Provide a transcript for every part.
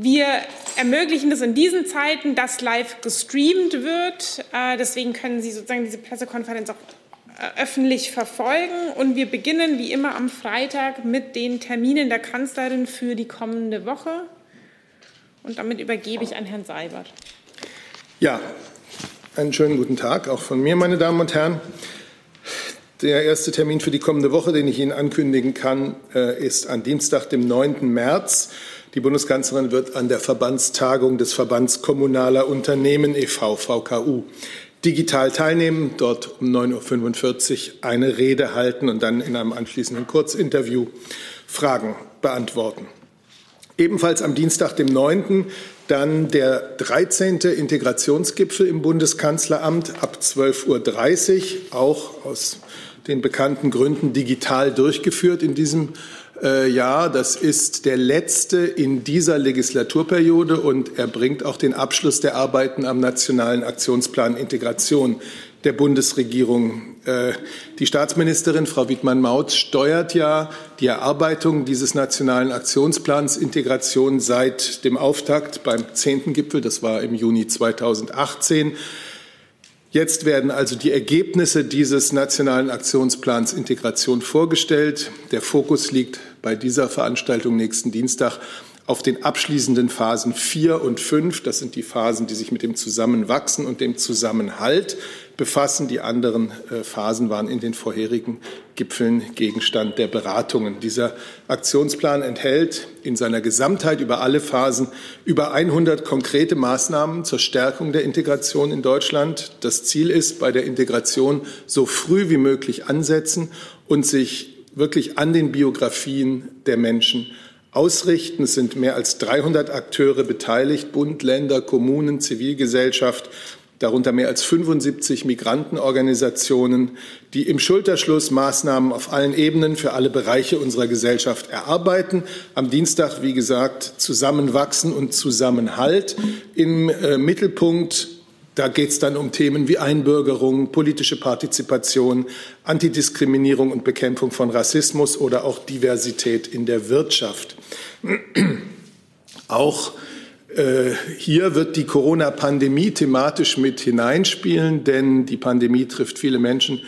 Wir ermöglichen es in diesen Zeiten, dass live gestreamt wird. Äh, deswegen können Sie sozusagen diese Pressekonferenz auch äh, öffentlich verfolgen. Und wir beginnen wie immer am Freitag mit den Terminen der Kanzlerin für die kommende Woche. Und damit übergebe ich an Herrn Seibert. Ja, einen schönen guten Tag auch von mir, meine Damen und Herren. Der erste Termin für die kommende Woche, den ich Ihnen ankündigen kann, äh, ist an Dienstag, dem 9. März. Die Bundeskanzlerin wird an der Verbandstagung des Verbands Kommunaler Unternehmen e.V. VKU digital teilnehmen, dort um 9.45 Uhr eine Rede halten und dann in einem anschließenden Kurzinterview Fragen beantworten. Ebenfalls am Dienstag, dem 9., dann der 13. Integrationsgipfel im Bundeskanzleramt ab 12.30 Uhr, auch aus den bekannten Gründen digital durchgeführt in diesem äh, ja, das ist der letzte in dieser Legislaturperiode und er bringt auch den Abschluss der Arbeiten am Nationalen Aktionsplan Integration der Bundesregierung. Äh, die Staatsministerin, Frau Wiedmann-Maut, steuert ja die Erarbeitung dieses Nationalen Aktionsplans Integration seit dem Auftakt beim zehnten Gipfel. Das war im Juni 2018. Jetzt werden also die Ergebnisse dieses nationalen Aktionsplans Integration vorgestellt. Der Fokus liegt bei dieser Veranstaltung nächsten Dienstag auf den abschließenden Phasen 4 und 5. Das sind die Phasen, die sich mit dem Zusammenwachsen und dem Zusammenhalt befassen. Die anderen äh, Phasen waren in den vorherigen Gipfeln Gegenstand der Beratungen. Dieser Aktionsplan enthält in seiner Gesamtheit über alle Phasen über 100 konkrete Maßnahmen zur Stärkung der Integration in Deutschland. Das Ziel ist, bei der Integration so früh wie möglich ansetzen und sich wirklich an den Biografien der Menschen ausrichten. Es sind mehr als 300 Akteure beteiligt, Bund, Länder, Kommunen, Zivilgesellschaft, darunter mehr als 75 Migrantenorganisationen, die im Schulterschluss Maßnahmen auf allen Ebenen für alle Bereiche unserer Gesellschaft erarbeiten. Am Dienstag, wie gesagt, Zusammenwachsen und Zusammenhalt im äh, Mittelpunkt da geht es dann um Themen wie Einbürgerung, politische Partizipation, Antidiskriminierung und Bekämpfung von Rassismus oder auch Diversität in der Wirtschaft. Auch hier wird die Corona-Pandemie thematisch mit hineinspielen, denn die Pandemie trifft viele Menschen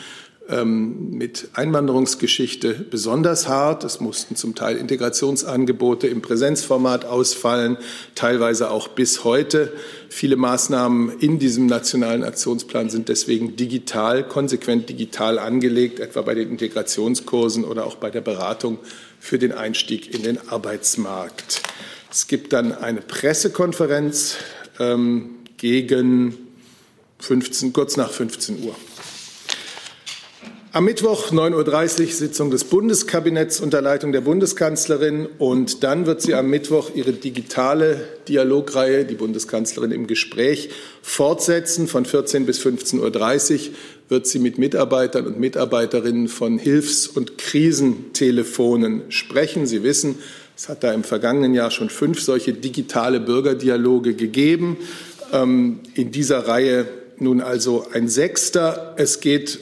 ähm, mit Einwanderungsgeschichte besonders hart. Es mussten zum Teil Integrationsangebote im Präsenzformat ausfallen, teilweise auch bis heute. Viele Maßnahmen in diesem nationalen Aktionsplan sind deswegen digital, konsequent digital angelegt, etwa bei den Integrationskursen oder auch bei der Beratung für den Einstieg in den Arbeitsmarkt. Es gibt dann eine Pressekonferenz ähm, gegen 15, kurz nach 15 Uhr. Am Mittwoch 9.30 Uhr Sitzung des Bundeskabinetts unter Leitung der Bundeskanzlerin und dann wird sie am Mittwoch ihre digitale Dialogreihe, die Bundeskanzlerin im Gespräch, fortsetzen. Von 14 bis 15.30 Uhr wird sie mit Mitarbeitern und Mitarbeiterinnen von Hilfs- und Krisentelefonen sprechen. Sie wissen, es hat da im vergangenen Jahr schon fünf solche digitale Bürgerdialoge gegeben. Ähm, in dieser Reihe nun also ein Sechster. Es geht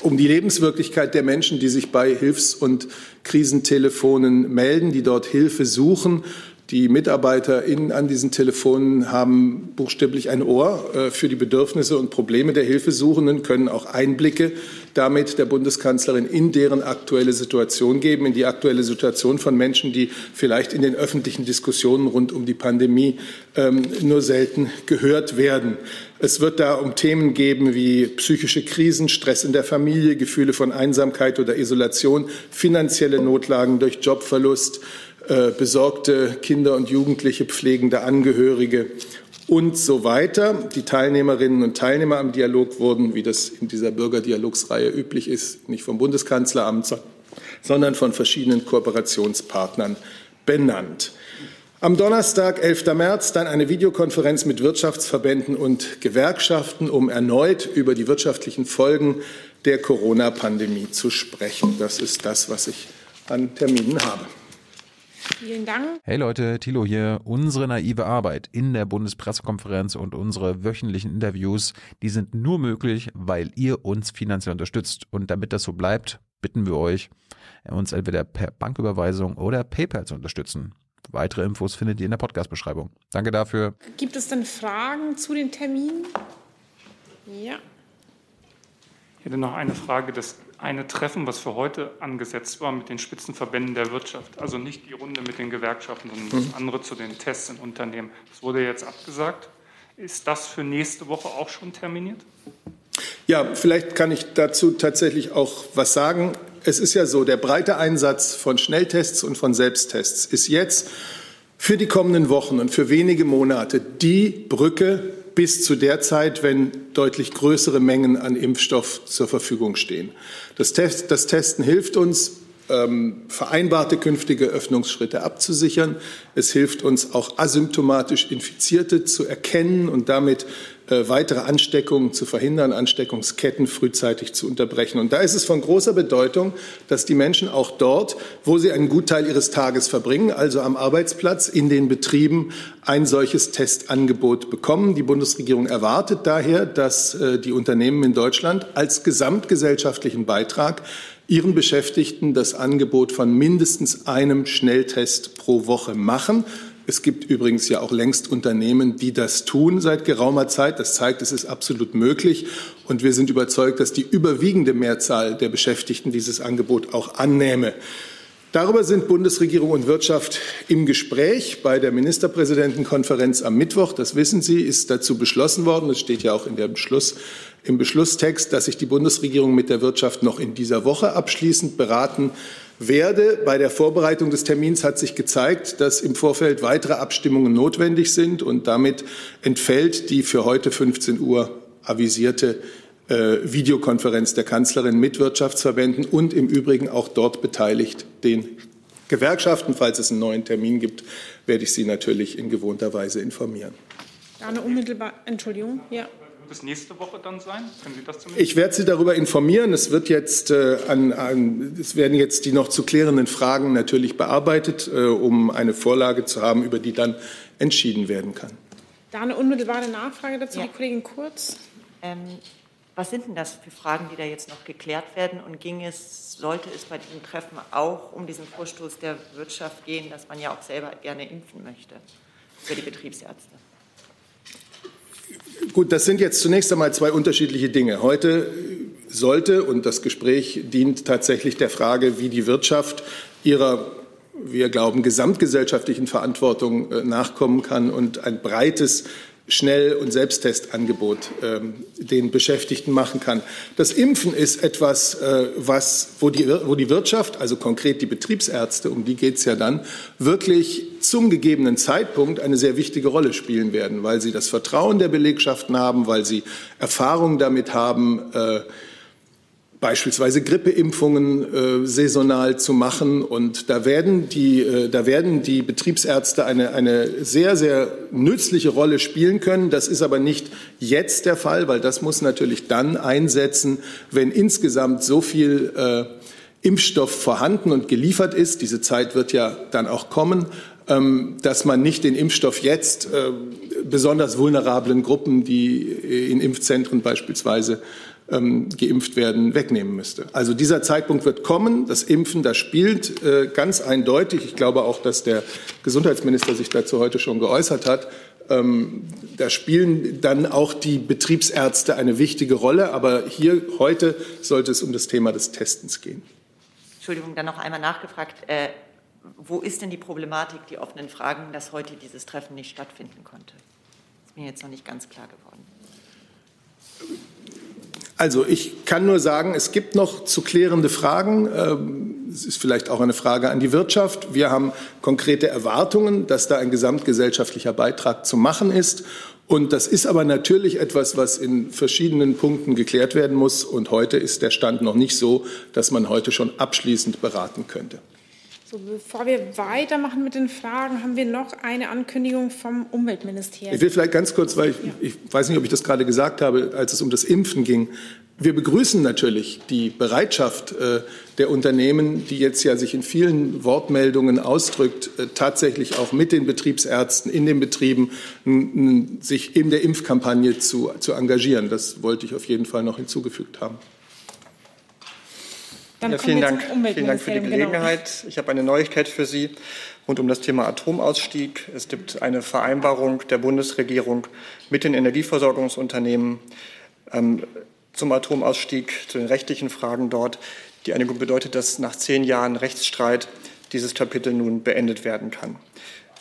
um die Lebenswirklichkeit der Menschen, die sich bei Hilfs- und Krisentelefonen melden, die dort Hilfe suchen. Die Mitarbeiter in, an diesen Telefonen haben buchstäblich ein Ohr äh, für die Bedürfnisse und Probleme der Hilfesuchenden, können auch Einblicke damit der Bundeskanzlerin in deren aktuelle Situation geben, in die aktuelle Situation von Menschen, die vielleicht in den öffentlichen Diskussionen rund um die Pandemie ähm, nur selten gehört werden. Es wird da um Themen geben wie psychische Krisen, Stress in der Familie, Gefühle von Einsamkeit oder Isolation, finanzielle Notlagen durch Jobverlust, äh, besorgte Kinder und Jugendliche, pflegende Angehörige und so weiter. Die Teilnehmerinnen und Teilnehmer am Dialog wurden, wie das in dieser Bürgerdialogsreihe üblich ist, nicht vom Bundeskanzleramt, sondern von verschiedenen Kooperationspartnern benannt. Am Donnerstag, 11. März, dann eine Videokonferenz mit Wirtschaftsverbänden und Gewerkschaften, um erneut über die wirtschaftlichen Folgen der Corona-Pandemie zu sprechen. Das ist das, was ich an Terminen habe. Vielen Dank. Hey Leute, Thilo hier. Unsere naive Arbeit in der Bundespressekonferenz und unsere wöchentlichen Interviews, die sind nur möglich, weil ihr uns finanziell unterstützt. Und damit das so bleibt, bitten wir euch, uns entweder per Banküberweisung oder PayPal zu unterstützen. Weitere Infos findet ihr in der Podcast-Beschreibung. Danke dafür. Gibt es denn Fragen zu den Terminen? Ja. Ich hätte noch eine Frage. Das eine Treffen, was für heute angesetzt war mit den Spitzenverbänden der Wirtschaft, also nicht die Runde mit den Gewerkschaften, sondern das mhm. andere zu den Tests in Unternehmen, das wurde jetzt abgesagt. Ist das für nächste Woche auch schon terminiert? Ja, vielleicht kann ich dazu tatsächlich auch was sagen. Es ist ja so, der breite Einsatz von Schnelltests und von Selbsttests ist jetzt für die kommenden Wochen und für wenige Monate die Brücke bis zu der Zeit, wenn deutlich größere Mengen an Impfstoff zur Verfügung stehen. Das, Test, das Testen hilft uns, ähm, vereinbarte künftige Öffnungsschritte abzusichern. Es hilft uns auch asymptomatisch Infizierte zu erkennen und damit äh, weitere Ansteckungen zu verhindern, Ansteckungsketten frühzeitig zu unterbrechen. Und da ist es von großer Bedeutung, dass die Menschen auch dort, wo sie einen Gutteil ihres Tages verbringen, also am Arbeitsplatz, in den Betrieben, ein solches Testangebot bekommen. Die Bundesregierung erwartet daher, dass äh, die Unternehmen in Deutschland als gesamtgesellschaftlichen Beitrag ihren Beschäftigten das Angebot von mindestens einem Schnelltest pro Woche machen. Es gibt übrigens ja auch längst Unternehmen, die das tun seit geraumer Zeit. Das zeigt, es ist absolut möglich. Und wir sind überzeugt, dass die überwiegende Mehrzahl der Beschäftigten dieses Angebot auch annähme. Darüber sind Bundesregierung und Wirtschaft im Gespräch. Bei der Ministerpräsidentenkonferenz am Mittwoch, das wissen Sie, ist dazu beschlossen worden, das steht ja auch in der Beschluss, im Beschlusstext, dass sich die Bundesregierung mit der Wirtschaft noch in dieser Woche abschließend beraten werde. Bei der Vorbereitung des Termins hat sich gezeigt, dass im Vorfeld weitere Abstimmungen notwendig sind und damit entfällt die für heute 15 Uhr avisierte Videokonferenz der Kanzlerin mit Wirtschaftsverbänden und im Übrigen auch dort beteiligt den Gewerkschaften. Falls es einen neuen Termin gibt, werde ich Sie natürlich in gewohnter Weise informieren. Eine unmittelbar Entschuldigung, ja wird es nächste Woche dann sein? Können Sie das zumindest? Ich werde Sie darüber informieren. Es, wird jetzt, äh, an, an, es werden jetzt die noch zu klärenden Fragen natürlich bearbeitet, äh, um eine Vorlage zu haben, über die dann entschieden werden kann. Da eine unmittelbare Nachfrage dazu, ja. die Kollegin Kurz. Ähm, was sind denn das für Fragen, die da jetzt noch geklärt werden? Und ging es, sollte es bei diesem Treffen auch um diesen Vorstoß der Wirtschaft gehen, dass man ja auch selber gerne impfen möchte für die Betriebsärzte? Gut, das sind jetzt zunächst einmal zwei unterschiedliche Dinge. Heute sollte, und das Gespräch dient tatsächlich der Frage, wie die Wirtschaft ihrer, wir glauben, gesamtgesellschaftlichen Verantwortung äh, nachkommen kann und ein breites Schnell- und Selbsttestangebot ähm, den Beschäftigten machen kann. Das Impfen ist etwas, äh, was, wo, die, wo die Wirtschaft, also konkret die Betriebsärzte, um die geht es ja dann, wirklich zum gegebenen Zeitpunkt eine sehr wichtige Rolle spielen werden, weil sie das Vertrauen der Belegschaften haben, weil sie Erfahrung damit haben, äh, beispielsweise Grippeimpfungen äh, saisonal zu machen. Und da werden die, äh, da werden die Betriebsärzte eine, eine sehr, sehr nützliche Rolle spielen können. Das ist aber nicht jetzt der Fall, weil das muss natürlich dann einsetzen, wenn insgesamt so viel äh, Impfstoff vorhanden und geliefert ist. Diese Zeit wird ja dann auch kommen ähm, dass man nicht den Impfstoff jetzt äh, besonders vulnerablen Gruppen, die in Impfzentren beispielsweise ähm, geimpft werden, wegnehmen müsste. Also dieser Zeitpunkt wird kommen. Das Impfen, das spielt äh, ganz eindeutig. Ich glaube auch, dass der Gesundheitsminister sich dazu heute schon geäußert hat. Ähm, da spielen dann auch die Betriebsärzte eine wichtige Rolle. Aber hier heute sollte es um das Thema des Testens gehen. Entschuldigung, dann noch einmal nachgefragt. Äh, wo ist denn die Problematik, die offenen Fragen, dass heute dieses Treffen nicht stattfinden konnte? Das ist mir jetzt noch nicht ganz klar geworden. Also ich kann nur sagen, es gibt noch zu klärende Fragen. Ähm, es ist vielleicht auch eine Frage an die Wirtschaft. Wir haben konkrete Erwartungen, dass da ein gesamtgesellschaftlicher Beitrag zu machen ist. Und das ist aber natürlich etwas, was in verschiedenen Punkten geklärt werden muss. Und heute ist der Stand noch nicht so, dass man heute schon abschließend beraten könnte. So, bevor wir weitermachen mit den Fragen, haben wir noch eine Ankündigung vom Umweltministerium. Ich will vielleicht ganz kurz, weil ich, ich weiß nicht, ob ich das gerade gesagt habe, als es um das Impfen ging. Wir begrüßen natürlich die Bereitschaft äh, der Unternehmen, die jetzt ja sich in vielen Wortmeldungen ausdrückt, äh, tatsächlich auch mit den Betriebsärzten in den Betrieben sich in der Impfkampagne zu, zu engagieren. Das wollte ich auf jeden Fall noch hinzugefügt haben. Ja, vielen, Dank. vielen Dank für die genau. Gelegenheit. Genau. Ich habe eine Neuigkeit für Sie. rund um das Thema Atomausstieg. Es gibt eine Vereinbarung der Bundesregierung mit den Energieversorgungsunternehmen ähm, zum Atomausstieg, zu den rechtlichen Fragen dort. Die Einigung bedeutet, dass nach zehn Jahren Rechtsstreit dieses Kapitel nun beendet werden kann.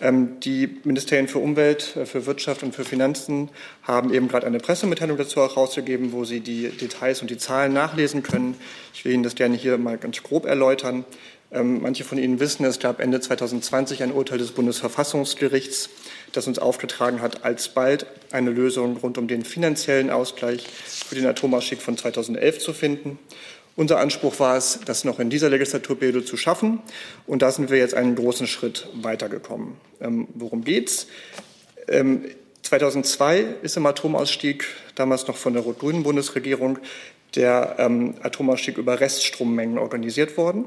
Ähm, die Ministerien für Umwelt, äh, für Wirtschaft und für Finanzen haben eben gerade eine Pressemitteilung dazu herausgegeben, wo Sie die Details und die Zahlen nachlesen können. Ich will Ihnen das gerne hier mal ganz grob erläutern. Ähm, manche von Ihnen wissen, es gab Ende 2020 ein Urteil des Bundesverfassungsgerichts, das uns aufgetragen hat, alsbald eine Lösung rund um den finanziellen Ausgleich für den Atomausstieg von 2011 zu finden. Unser Anspruch war es, das noch in dieser Legislaturperiode zu schaffen. Und da sind wir jetzt einen großen Schritt weitergekommen. Ähm, worum geht's? Ähm, 2002 ist im Atomausstieg, damals noch von der rot-grünen Bundesregierung, der ähm, Atomausstieg über Reststrommengen organisiert worden.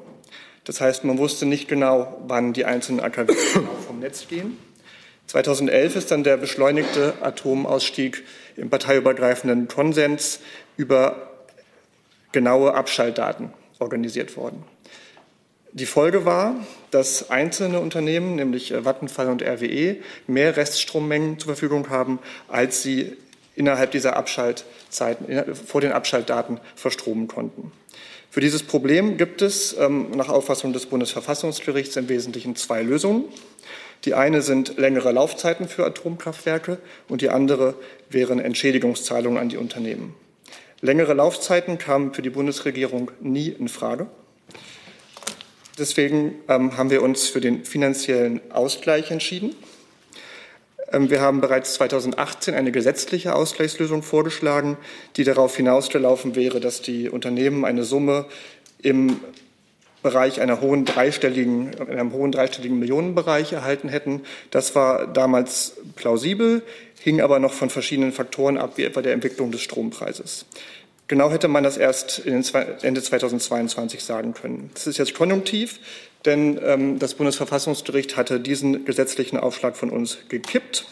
Das heißt, man wusste nicht genau, wann die einzelnen AKW genau vom Netz gehen. 2011 ist dann der beschleunigte Atomausstieg im parteiübergreifenden Konsens über genaue Abschaltdaten organisiert worden. Die Folge war, dass einzelne Unternehmen, nämlich äh, Vattenfall und RWE, mehr Reststrommengen zur Verfügung haben, als sie innerhalb dieser Abschaltzeiten, vor den Abschaltdaten verstromen konnten. Für dieses Problem gibt es ähm, nach Auffassung des Bundesverfassungsgerichts im Wesentlichen zwei Lösungen. Die eine sind längere Laufzeiten für Atomkraftwerke und die andere wären Entschädigungszahlungen an die Unternehmen. Längere Laufzeiten kamen für die Bundesregierung nie in Frage. Deswegen ähm, haben wir uns für den finanziellen Ausgleich entschieden. Ähm, wir haben bereits 2018 eine gesetzliche Ausgleichslösung vorgeschlagen, die darauf hinausgelaufen wäre, dass die Unternehmen eine Summe im Bereich einer hohen dreistelligen, in einem hohen dreistelligen Millionenbereich erhalten hätten. Das war damals plausibel hing aber noch von verschiedenen Faktoren ab, wie etwa der Entwicklung des Strompreises. Genau hätte man das erst Ende 2022 sagen können. Das ist jetzt konjunktiv, denn ähm, das Bundesverfassungsgericht hatte diesen gesetzlichen Aufschlag von uns gekippt.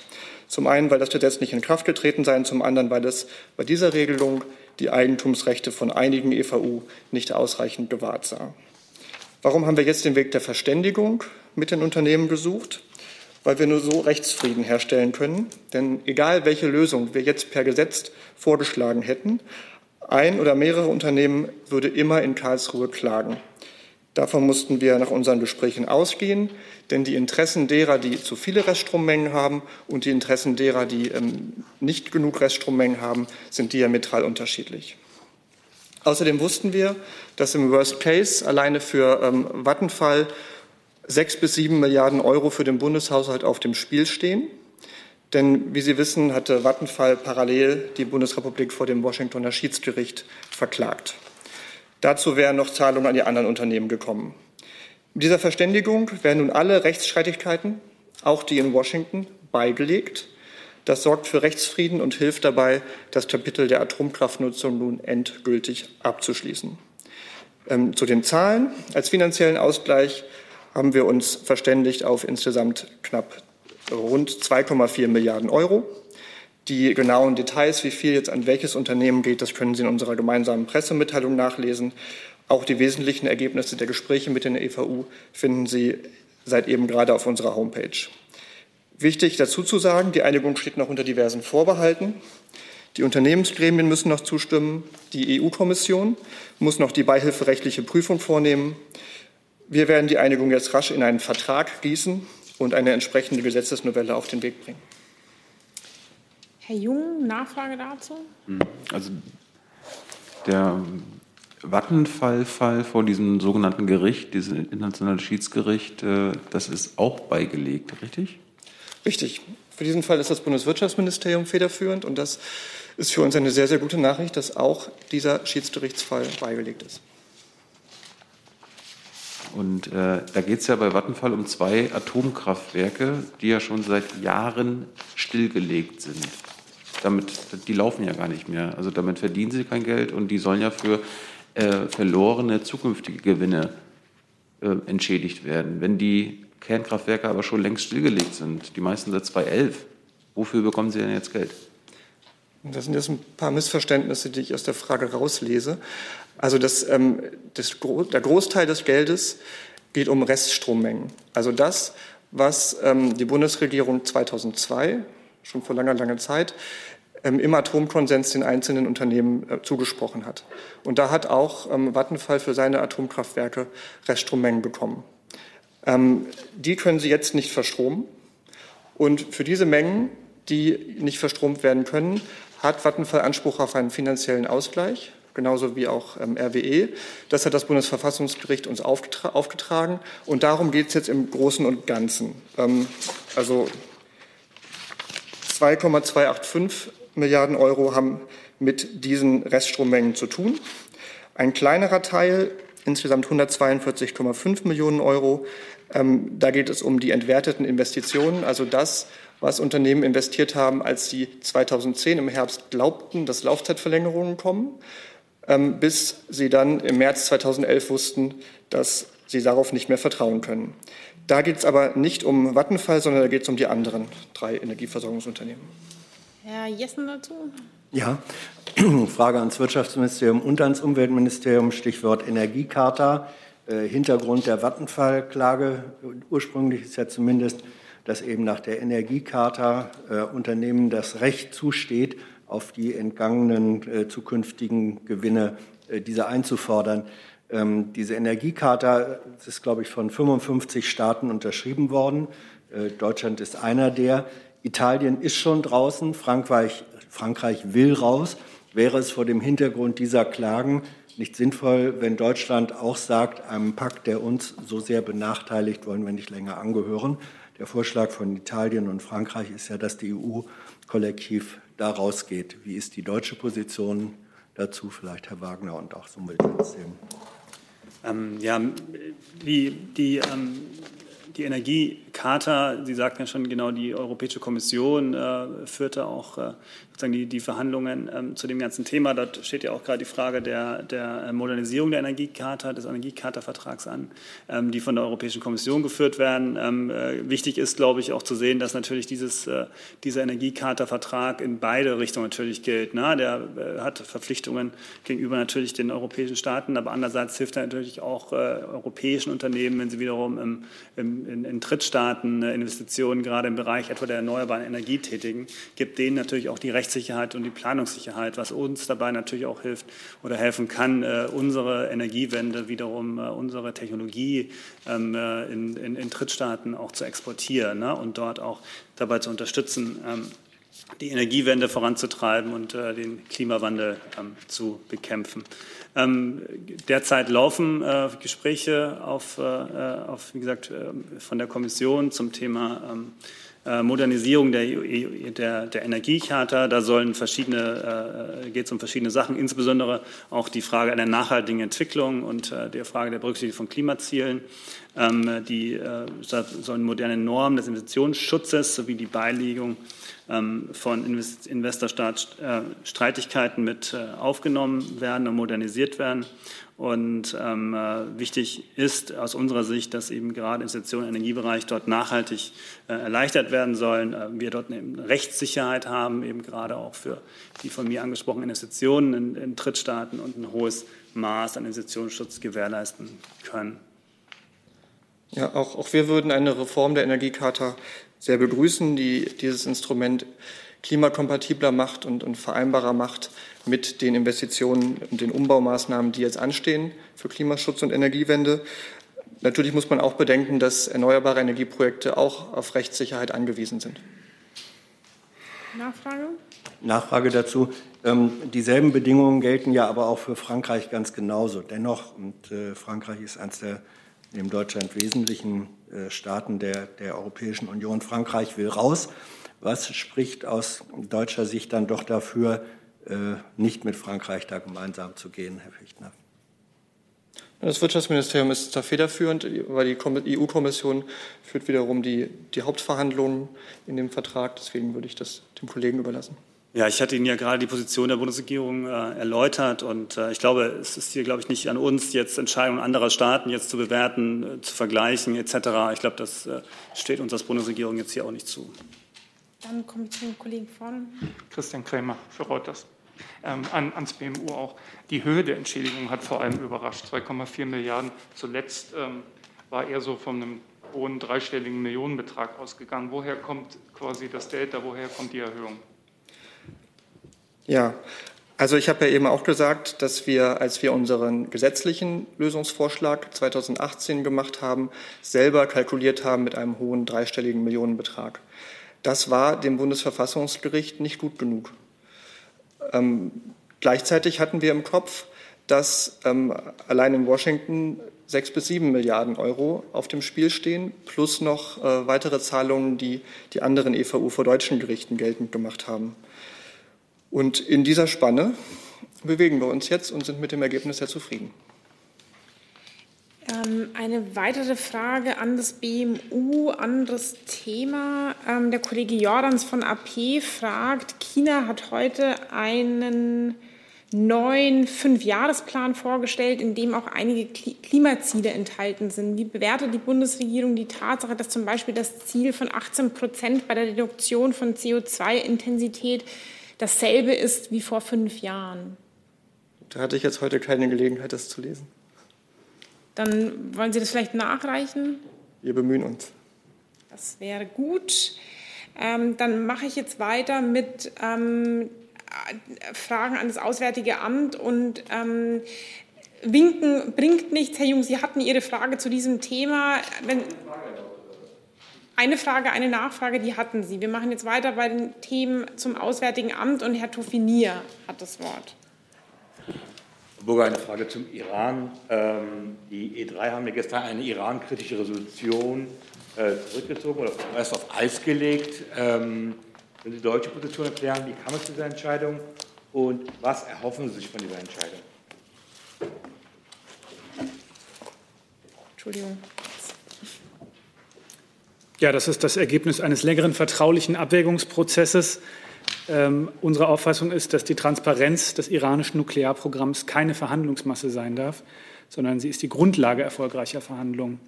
Zum einen, weil das Gesetz nicht in Kraft getreten sei, zum anderen, weil es bei dieser Regelung die Eigentumsrechte von einigen EVU nicht ausreichend gewahrt sah. Warum haben wir jetzt den Weg der Verständigung mit den Unternehmen gesucht? Weil wir nur so Rechtsfrieden herstellen können. Denn egal welche Lösung wir jetzt per Gesetz vorgeschlagen hätten, ein oder mehrere Unternehmen würde immer in Karlsruhe klagen. Davon mussten wir nach unseren Gesprächen ausgehen, denn die Interessen derer, die zu viele Reststrommengen haben und die Interessen derer, die ähm, nicht genug Reststrommengen haben, sind diametral unterschiedlich. Außerdem wussten wir, dass im Worst Case alleine für ähm, Vattenfall sechs bis sieben Milliarden Euro für den Bundeshaushalt auf dem Spiel stehen. Denn wie Sie wissen, hatte Vattenfall parallel die Bundesrepublik vor dem Washingtoner Schiedsgericht verklagt. Dazu wären noch Zahlungen an die anderen Unternehmen gekommen. Mit dieser Verständigung werden nun alle Rechtsstreitigkeiten, auch die in Washington, beigelegt. Das sorgt für Rechtsfrieden und hilft dabei, das Kapitel der Atomkraftnutzung nun endgültig abzuschließen. Ähm, zu den Zahlen. Als finanziellen Ausgleich haben wir uns verständigt auf insgesamt knapp rund 2,4 Milliarden Euro. Die genauen Details, wie viel jetzt an welches Unternehmen geht, das können Sie in unserer gemeinsamen Pressemitteilung nachlesen. Auch die wesentlichen Ergebnisse der Gespräche mit den EVU finden Sie seit eben gerade auf unserer Homepage. Wichtig dazu zu sagen, die Einigung steht noch unter diversen Vorbehalten. Die Unternehmensgremien müssen noch zustimmen. Die EU-Kommission muss noch die beihilferechtliche Prüfung vornehmen. Wir werden die Einigung jetzt rasch in einen Vertrag gießen und eine entsprechende Gesetzesnovelle auf den Weg bringen. Herr Jung, Nachfrage dazu? Hm, also der Vattenfall-Fall vor diesem sogenannten Gericht, diesem internationalen Schiedsgericht, äh, das ist auch beigelegt, richtig? Richtig. Für diesen Fall ist das Bundeswirtschaftsministerium federführend und das ist für uns eine sehr, sehr gute Nachricht, dass auch dieser Schiedsgerichtsfall beigelegt ist. Und äh, da geht es ja bei Vattenfall um zwei Atomkraftwerke, die ja schon seit Jahren stillgelegt sind. Damit, die laufen ja gar nicht mehr. Also damit verdienen sie kein Geld und die sollen ja für äh, verlorene zukünftige Gewinne äh, entschädigt werden. Wenn die Kernkraftwerke aber schon längst stillgelegt sind, die meisten seit 2011, wofür bekommen sie denn jetzt Geld? Das sind jetzt ein paar Missverständnisse, die ich aus der Frage rauslese. Also das, ähm, das, der Großteil des Geldes geht um Reststrommengen. Also das, was ähm, die Bundesregierung 2002, schon vor langer, langer Zeit, ähm, im Atomkonsens den einzelnen Unternehmen äh, zugesprochen hat. Und da hat auch ähm, Vattenfall für seine Atomkraftwerke Reststrommengen bekommen. Ähm, die können sie jetzt nicht verstromen. Und für diese Mengen, die nicht verstromt werden können, hat Vattenfall Anspruch auf einen finanziellen Ausgleich, genauso wie auch ähm, RWE. Das hat das Bundesverfassungsgericht uns aufgetra aufgetragen. Und darum geht es jetzt im Großen und Ganzen. Ähm, also 2,285 Milliarden Euro haben mit diesen Reststrommengen zu tun. Ein kleinerer Teil, insgesamt 142,5 Millionen Euro, ähm, da geht es um die entwerteten Investitionen, also das, was Unternehmen investiert haben, als sie 2010 im Herbst glaubten, dass Laufzeitverlängerungen kommen, bis sie dann im März 2011 wussten, dass sie darauf nicht mehr vertrauen können. Da geht es aber nicht um Vattenfall, sondern da geht es um die anderen drei Energieversorgungsunternehmen. Herr Jessen dazu? Ja, Frage ans Wirtschaftsministerium und ans Umweltministerium, Stichwort Energiecharta. Äh, Hintergrund der Vattenfall-Klage ursprünglich ist ja zumindest, dass eben nach der Energiecharta äh, Unternehmen das Recht zusteht, auf die entgangenen äh, zukünftigen Gewinne äh, diese einzufordern. Ähm, diese Energiecharta ist, glaube ich, von 55 Staaten unterschrieben worden. Äh, Deutschland ist einer der. Italien ist schon draußen, Frankreich, Frankreich will raus. Wäre es vor dem Hintergrund dieser Klagen nicht sinnvoll, wenn Deutschland auch sagt, einem Pakt, der uns so sehr benachteiligt, wollen wir nicht länger angehören? Der Vorschlag von Italien und Frankreich ist ja, dass die EU kollektiv da rausgeht. Wie ist die deutsche Position dazu? Vielleicht Herr Wagner und auch ein Umweltministerium. Ähm, ja, die, die ähm, die Energiecharta, Sie sagten ja schon genau, die Europäische Kommission äh, führte auch äh, sozusagen die, die Verhandlungen ähm, zu dem ganzen Thema. Dort steht ja auch gerade die Frage der, der Modernisierung der Energiecharta, des Energiecharta-Vertrags an, ähm, die von der Europäischen Kommission geführt werden. Ähm, äh, wichtig ist, glaube ich, auch zu sehen, dass natürlich dieses, äh, dieser Energiecharta-Vertrag in beide Richtungen natürlich gilt. Ne? Der äh, hat Verpflichtungen gegenüber natürlich den europäischen Staaten, aber andererseits hilft er natürlich auch äh, europäischen Unternehmen, wenn sie wiederum im, im, in, in Drittstaaten äh, Investitionen gerade im Bereich etwa der erneuerbaren Energie tätigen, gibt denen natürlich auch die Rechtssicherheit und die Planungssicherheit, was uns dabei natürlich auch hilft oder helfen kann, äh, unsere Energiewende wiederum, äh, unsere Technologie ähm, äh, in, in, in, Drittstaaten auch zu exportieren ne? und dort auch dabei zu unterstützen, ähm, die Energiewende voranzutreiben und den Klimawandel ähm, zu bekämpfen. Ähm, derzeit laufen äh, Gespräche auf, äh, auf, wie gesagt, von der Kommission zum Thema ähm, äh, Modernisierung der, der, der Energiecharta. Da sollen verschiedene, äh, geht es um verschiedene Sachen, insbesondere auch die Frage einer nachhaltigen Entwicklung und äh, der Frage der Berücksichtigung von Klimazielen. Ähm, die äh, sollen moderne Normen des Investitionsschutzes sowie die Beilegung von Investor-Staat-Streitigkeiten mit äh, aufgenommen werden und modernisiert werden. Und ähm, äh, wichtig ist aus unserer Sicht, dass eben gerade Investitionen im Energiebereich dort nachhaltig äh, erleichtert werden sollen. Äh, wir dort eine Rechtssicherheit haben, eben gerade auch für die von mir angesprochenen Investitionen in, in Drittstaaten und ein hohes Maß an Investitionsschutz gewährleisten können. Ja, auch, auch wir würden eine Reform der Energiecharta sehr begrüßen, die dieses Instrument klimakompatibler macht und, und vereinbarer macht mit den Investitionen und den Umbaumaßnahmen, die jetzt anstehen für Klimaschutz und Energiewende. Natürlich muss man auch bedenken, dass erneuerbare Energieprojekte auch auf Rechtssicherheit angewiesen sind. Nachfrage? Nachfrage dazu. Ähm, dieselben Bedingungen gelten ja aber auch für Frankreich ganz genauso. Dennoch, und äh, Frankreich ist eines der neben Deutschland wesentlichen Staaten der, der Europäischen Union. Frankreich will raus. Was spricht aus deutscher Sicht dann doch dafür, äh, nicht mit Frankreich da gemeinsam zu gehen, Herr Fichtner? Das Wirtschaftsministerium ist da federführend, weil die EU-Kommission führt wiederum die, die Hauptverhandlungen in dem Vertrag. Deswegen würde ich das dem Kollegen überlassen. Ja, ich hatte Ihnen ja gerade die Position der Bundesregierung äh, erläutert und äh, ich glaube, es ist hier, glaube ich, nicht an uns, jetzt Entscheidungen anderer Staaten jetzt zu bewerten, äh, zu vergleichen etc. Ich glaube, das äh, steht uns als Bundesregierung jetzt hier auch nicht zu. Dann komme ich zum Kollegen vorne. Christian Krämer für Reuters ähm, an, ans BMU auch. Die Höhe der Entschädigung hat vor allem überrascht. 2,4 Milliarden. Zuletzt ähm, war eher so von einem hohen dreistelligen Millionenbetrag ausgegangen. Woher kommt quasi das Delta, woher kommt die Erhöhung? Ja, also ich habe ja eben auch gesagt, dass wir, als wir unseren gesetzlichen Lösungsvorschlag 2018 gemacht haben, selber kalkuliert haben mit einem hohen dreistelligen Millionenbetrag. Das war dem Bundesverfassungsgericht nicht gut genug. Ähm, gleichzeitig hatten wir im Kopf, dass ähm, allein in Washington sechs bis sieben Milliarden Euro auf dem Spiel stehen, plus noch äh, weitere Zahlungen, die die anderen EVU vor deutschen Gerichten geltend gemacht haben. Und in dieser Spanne bewegen wir uns jetzt und sind mit dem Ergebnis sehr zufrieden. Ähm, eine weitere Frage an das BMU, anderes Thema. Ähm, der Kollege Jordans von AP fragt, China hat heute einen neuen Fünfjahresplan vorgestellt, in dem auch einige Klimaziele enthalten sind. Wie bewertet die Bundesregierung die Tatsache, dass zum Beispiel das Ziel von 18 Prozent bei der Reduktion von CO2-Intensität dasselbe ist wie vor fünf Jahren. Da hatte ich jetzt heute keine Gelegenheit, das zu lesen. Dann wollen Sie das vielleicht nachreichen? Wir bemühen uns. Das wäre gut. Ähm, dann mache ich jetzt weiter mit ähm, Fragen an das Auswärtige Amt und ähm, Winken bringt nichts. Herr Jung, Sie hatten Ihre Frage zu diesem Thema. Wenn, eine Frage, eine Nachfrage, die hatten Sie. Wir machen jetzt weiter bei den Themen zum Auswärtigen Amt und Herr Tofinier hat das Wort. Herr Burger, eine Frage zum Iran. Ähm, die E3 haben ja gestern eine Iran-kritische Resolution äh, zurückgezogen oder erst auf Eis gelegt. Ähm, wenn Sie die deutsche Position erklären, wie kam es zu dieser Entscheidung und was erhoffen Sie sich von dieser Entscheidung? Entschuldigung. Ja, das ist das Ergebnis eines längeren vertraulichen Abwägungsprozesses. Ähm, unsere Auffassung ist, dass die Transparenz des iranischen Nuklearprogramms keine Verhandlungsmasse sein darf, sondern sie ist die Grundlage erfolgreicher Verhandlungen.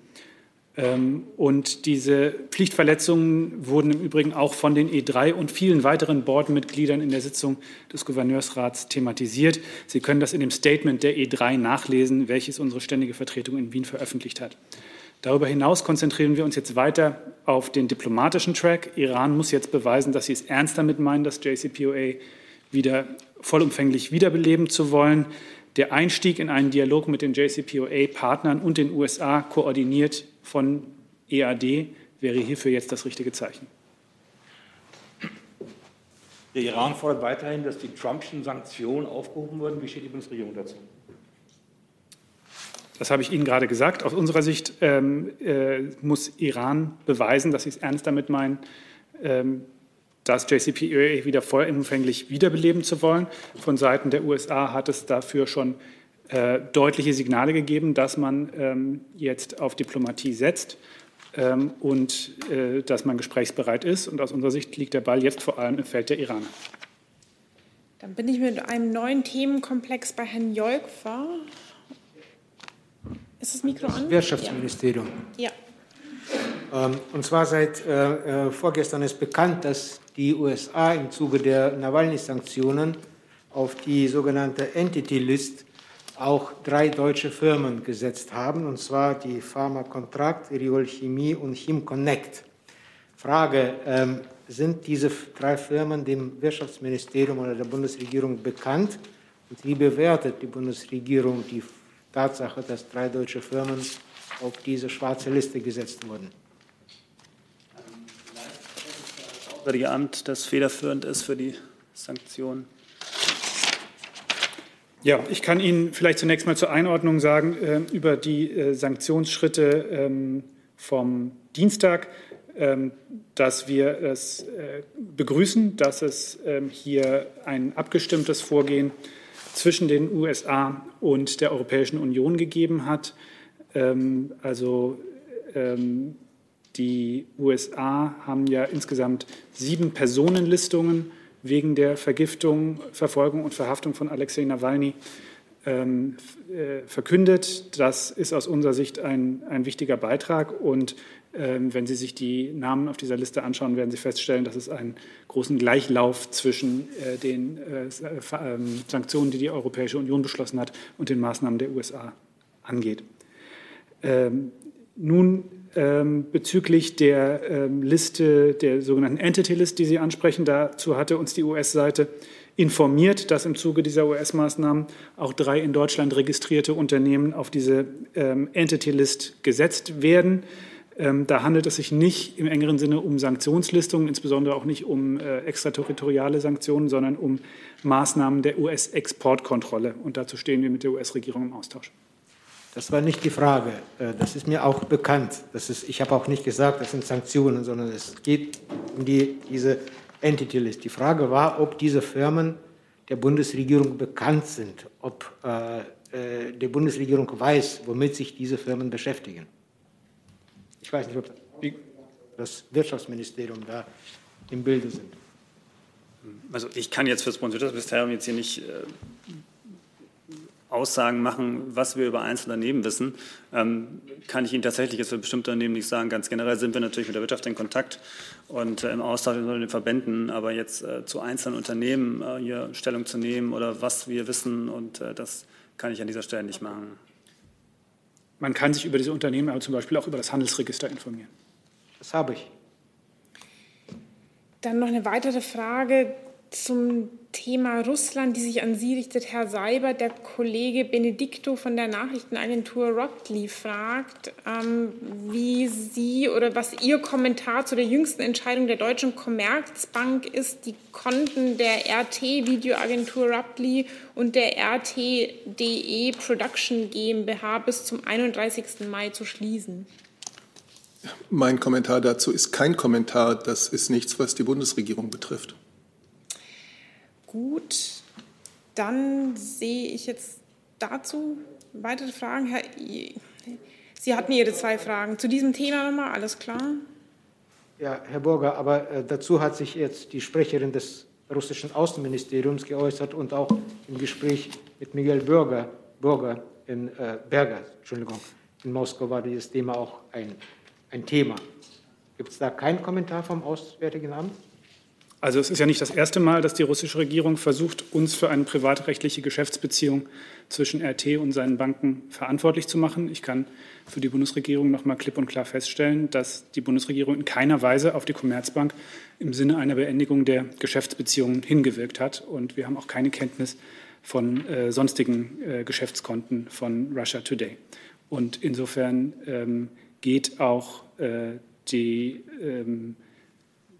Ähm, und diese Pflichtverletzungen wurden im Übrigen auch von den E3 und vielen weiteren Boardmitgliedern in der Sitzung des Gouverneursrats thematisiert. Sie können das in dem Statement der E3 nachlesen, welches unsere ständige Vertretung in Wien veröffentlicht hat. Darüber hinaus konzentrieren wir uns jetzt weiter auf den diplomatischen Track. Iran muss jetzt beweisen, dass sie es ernst damit meinen, das JCPOA wieder vollumfänglich wiederbeleben zu wollen. Der Einstieg in einen Dialog mit den JCPOA-Partnern und den USA koordiniert von EAD wäre hierfür jetzt das richtige Zeichen. Der Iran fordert weiterhin, dass die Trumpschen Sanktionen aufgehoben werden. Wie steht die Bundesregierung dazu? Das habe ich Ihnen gerade gesagt. Aus unserer Sicht ähm, äh, muss Iran beweisen, dass sie es ernst damit meinen, ähm, das JCPOA wieder vollumfänglich wiederbeleben zu wollen. Von Seiten der USA hat es dafür schon äh, deutliche Signale gegeben, dass man ähm, jetzt auf Diplomatie setzt ähm, und äh, dass man gesprächsbereit ist. Und aus unserer Sicht liegt der Ball jetzt vor allem im Feld der Iraner. Dann bin ich mit einem neuen Themenkomplex bei Herrn Jolkfer. Ist das Mikro an? Wirtschaftsministerium. Ja. Ähm, und zwar seit äh, äh, vorgestern ist bekannt, dass die USA im Zuge der Nawalny-Sanktionen auf die sogenannte Entity List auch drei deutsche Firmen gesetzt haben, und zwar die Pharma Contract, Riol Chemie und Chimconnect. Frage, ähm, sind diese drei Firmen dem Wirtschaftsministerium oder der Bundesregierung bekannt? Und wie bewertet die Bundesregierung die Tatsache, dass drei deutsche Firmen auf diese schwarze Liste gesetzt wurden. Auswärtige Amt, das federführend ist für die Sanktionen. Ja, ich kann Ihnen vielleicht zunächst mal zur Einordnung sagen äh, über die äh, Sanktionsschritte ähm, vom Dienstag, ähm, dass wir es äh, begrüßen, dass es hier ein abgestimmtes Vorgehen gibt zwischen den USA und der Europäischen Union gegeben hat. Ähm, also ähm, die USA haben ja insgesamt sieben Personenlistungen wegen der Vergiftung, Verfolgung und Verhaftung von Alexei Nawalny ähm, äh, verkündet. Das ist aus unserer Sicht ein, ein wichtiger Beitrag und wenn Sie sich die Namen auf dieser Liste anschauen, werden Sie feststellen, dass es einen großen Gleichlauf zwischen äh, den äh, ähm, Sanktionen, die die Europäische Union beschlossen hat, und den Maßnahmen der USA angeht. Ähm, nun ähm, bezüglich der ähm, Liste, der sogenannten Entity List, die Sie ansprechen. Dazu hatte uns die US-Seite informiert, dass im Zuge dieser US-Maßnahmen auch drei in Deutschland registrierte Unternehmen auf diese ähm, Entity List gesetzt werden. Ähm, da handelt es sich nicht im engeren Sinne um Sanktionslistungen, insbesondere auch nicht um äh, extraterritoriale Sanktionen, sondern um Maßnahmen der US-Exportkontrolle. Und dazu stehen wir mit der US-Regierung im Austausch. Das war nicht die Frage. Äh, das ist mir auch bekannt. Das ist, ich habe auch nicht gesagt, das sind Sanktionen, sondern es geht um die, diese Entity List. Die Frage war, ob diese Firmen der Bundesregierung bekannt sind, ob äh, äh die Bundesregierung weiß, womit sich diese Firmen beschäftigen. Ich weiß nicht, ob das Wirtschaftsministerium da im Bilde sind. Also ich kann jetzt für das Bundeswirtschaftsministerium jetzt hier nicht äh, Aussagen machen, was wir über Einzelunternehmen wissen, ähm, kann ich Ihnen tatsächlich jetzt für bestimmte Unternehmen nicht sagen. Ganz generell sind wir natürlich mit der Wirtschaft in Kontakt und äh, im Austausch mit den Verbänden, aber jetzt äh, zu einzelnen Unternehmen äh, hier Stellung zu nehmen oder was wir wissen und äh, das kann ich an dieser Stelle nicht machen. Man kann sich über diese Unternehmen aber zum Beispiel auch über das Handelsregister informieren. Das habe ich. Dann noch eine weitere Frage zum Thema Russland, die sich an Sie richtet, Herr Seibert. Der Kollege Benedikto von der Nachrichtenagentur Rockley fragt, ähm, wie Sie oder was Ihr Kommentar zu der jüngsten Entscheidung der Deutschen Commerzbank ist, die Konten der RT-Videoagentur Rockley und der RT.de Production GmbH bis zum 31. Mai zu schließen. Mein Kommentar dazu ist kein Kommentar. Das ist nichts, was die Bundesregierung betrifft. Gut, dann sehe ich jetzt dazu weitere Fragen. Herr, Sie hatten Ihre zwei Fragen zu diesem Thema nochmal, alles klar? Ja, Herr Burger, aber äh, dazu hat sich jetzt die Sprecherin des russischen Außenministeriums geäußert und auch im Gespräch mit Miguel Bürger, Bürger in äh, Berger, Entschuldigung, in Moskau war dieses Thema auch ein, ein Thema. Gibt es da keinen Kommentar vom Auswärtigen Amt? Also es ist ja nicht das erste Mal, dass die russische Regierung versucht, uns für eine privatrechtliche Geschäftsbeziehung zwischen RT und seinen Banken verantwortlich zu machen. Ich kann für die Bundesregierung noch mal klipp und klar feststellen, dass die Bundesregierung in keiner Weise auf die Commerzbank im Sinne einer Beendigung der Geschäftsbeziehungen hingewirkt hat. Und wir haben auch keine Kenntnis von äh, sonstigen äh, Geschäftskonten von Russia Today. Und insofern ähm, geht auch äh, die ähm,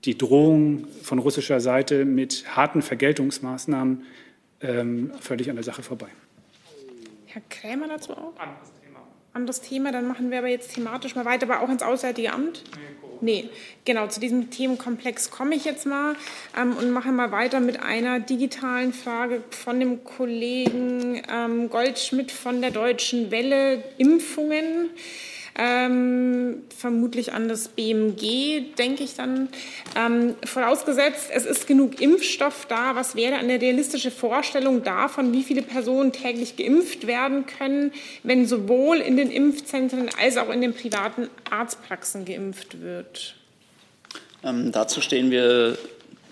die Drohung von russischer Seite mit harten Vergeltungsmaßnahmen ähm, völlig an der Sache vorbei. Herr Krämer dazu auch? Anderes Thema. Anderes Thema, dann machen wir aber jetzt thematisch mal weiter, aber auch ins Auswärtige Amt? Nee, nee. genau, zu diesem Themenkomplex komme ich jetzt mal ähm, und mache mal weiter mit einer digitalen Frage von dem Kollegen ähm, Goldschmidt von der Deutschen Welle, Impfungen ähm, vermutlich an das BMG, denke ich dann. Ähm, vorausgesetzt, es ist genug Impfstoff da, was wäre eine realistische Vorstellung davon, wie viele Personen täglich geimpft werden können, wenn sowohl in den Impfzentren als auch in den privaten Arztpraxen geimpft wird? Ähm, dazu stehen wir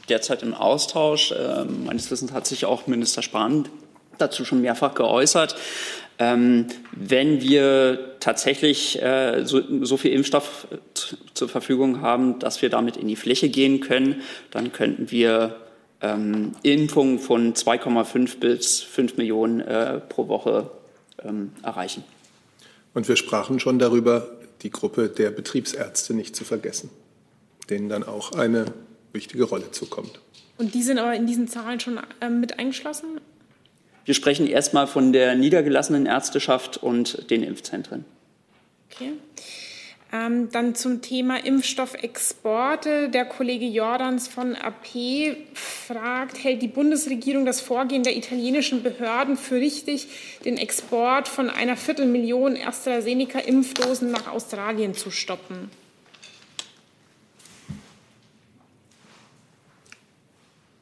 derzeit im Austausch. Ähm, meines Wissens hat sich auch Minister Spahn dazu schon mehrfach geäußert. Ähm, wenn wir tatsächlich äh, so, so, viel Impfstoff zur Verfügung haben, dass wir damit in die Fläche gehen können, dann könnten wir ähm, Impfungen von 2,5 bis 5 Millionen äh, pro Woche ähm, erreichen. Und wir sprachen schon darüber, die Gruppe der Betriebsärzte nicht zu vergessen, denen dann auch eine wichtige Rolle zukommt. Und die sind aber in diesen Zahlen schon äh, mit eingeschlossen? Wir sprechen erstmal von der niedergelassenen Ärzteschaft und den Impfzentren. Okay. Ähm, dann zum Thema Impfstoffexporte. Der Kollege Jordans von AP fragt, hält die Bundesregierung das Vorgehen der italienischen Behörden für richtig, den Export von einer Viertelmillion AstraZeneca-Impfdosen nach Australien zu stoppen?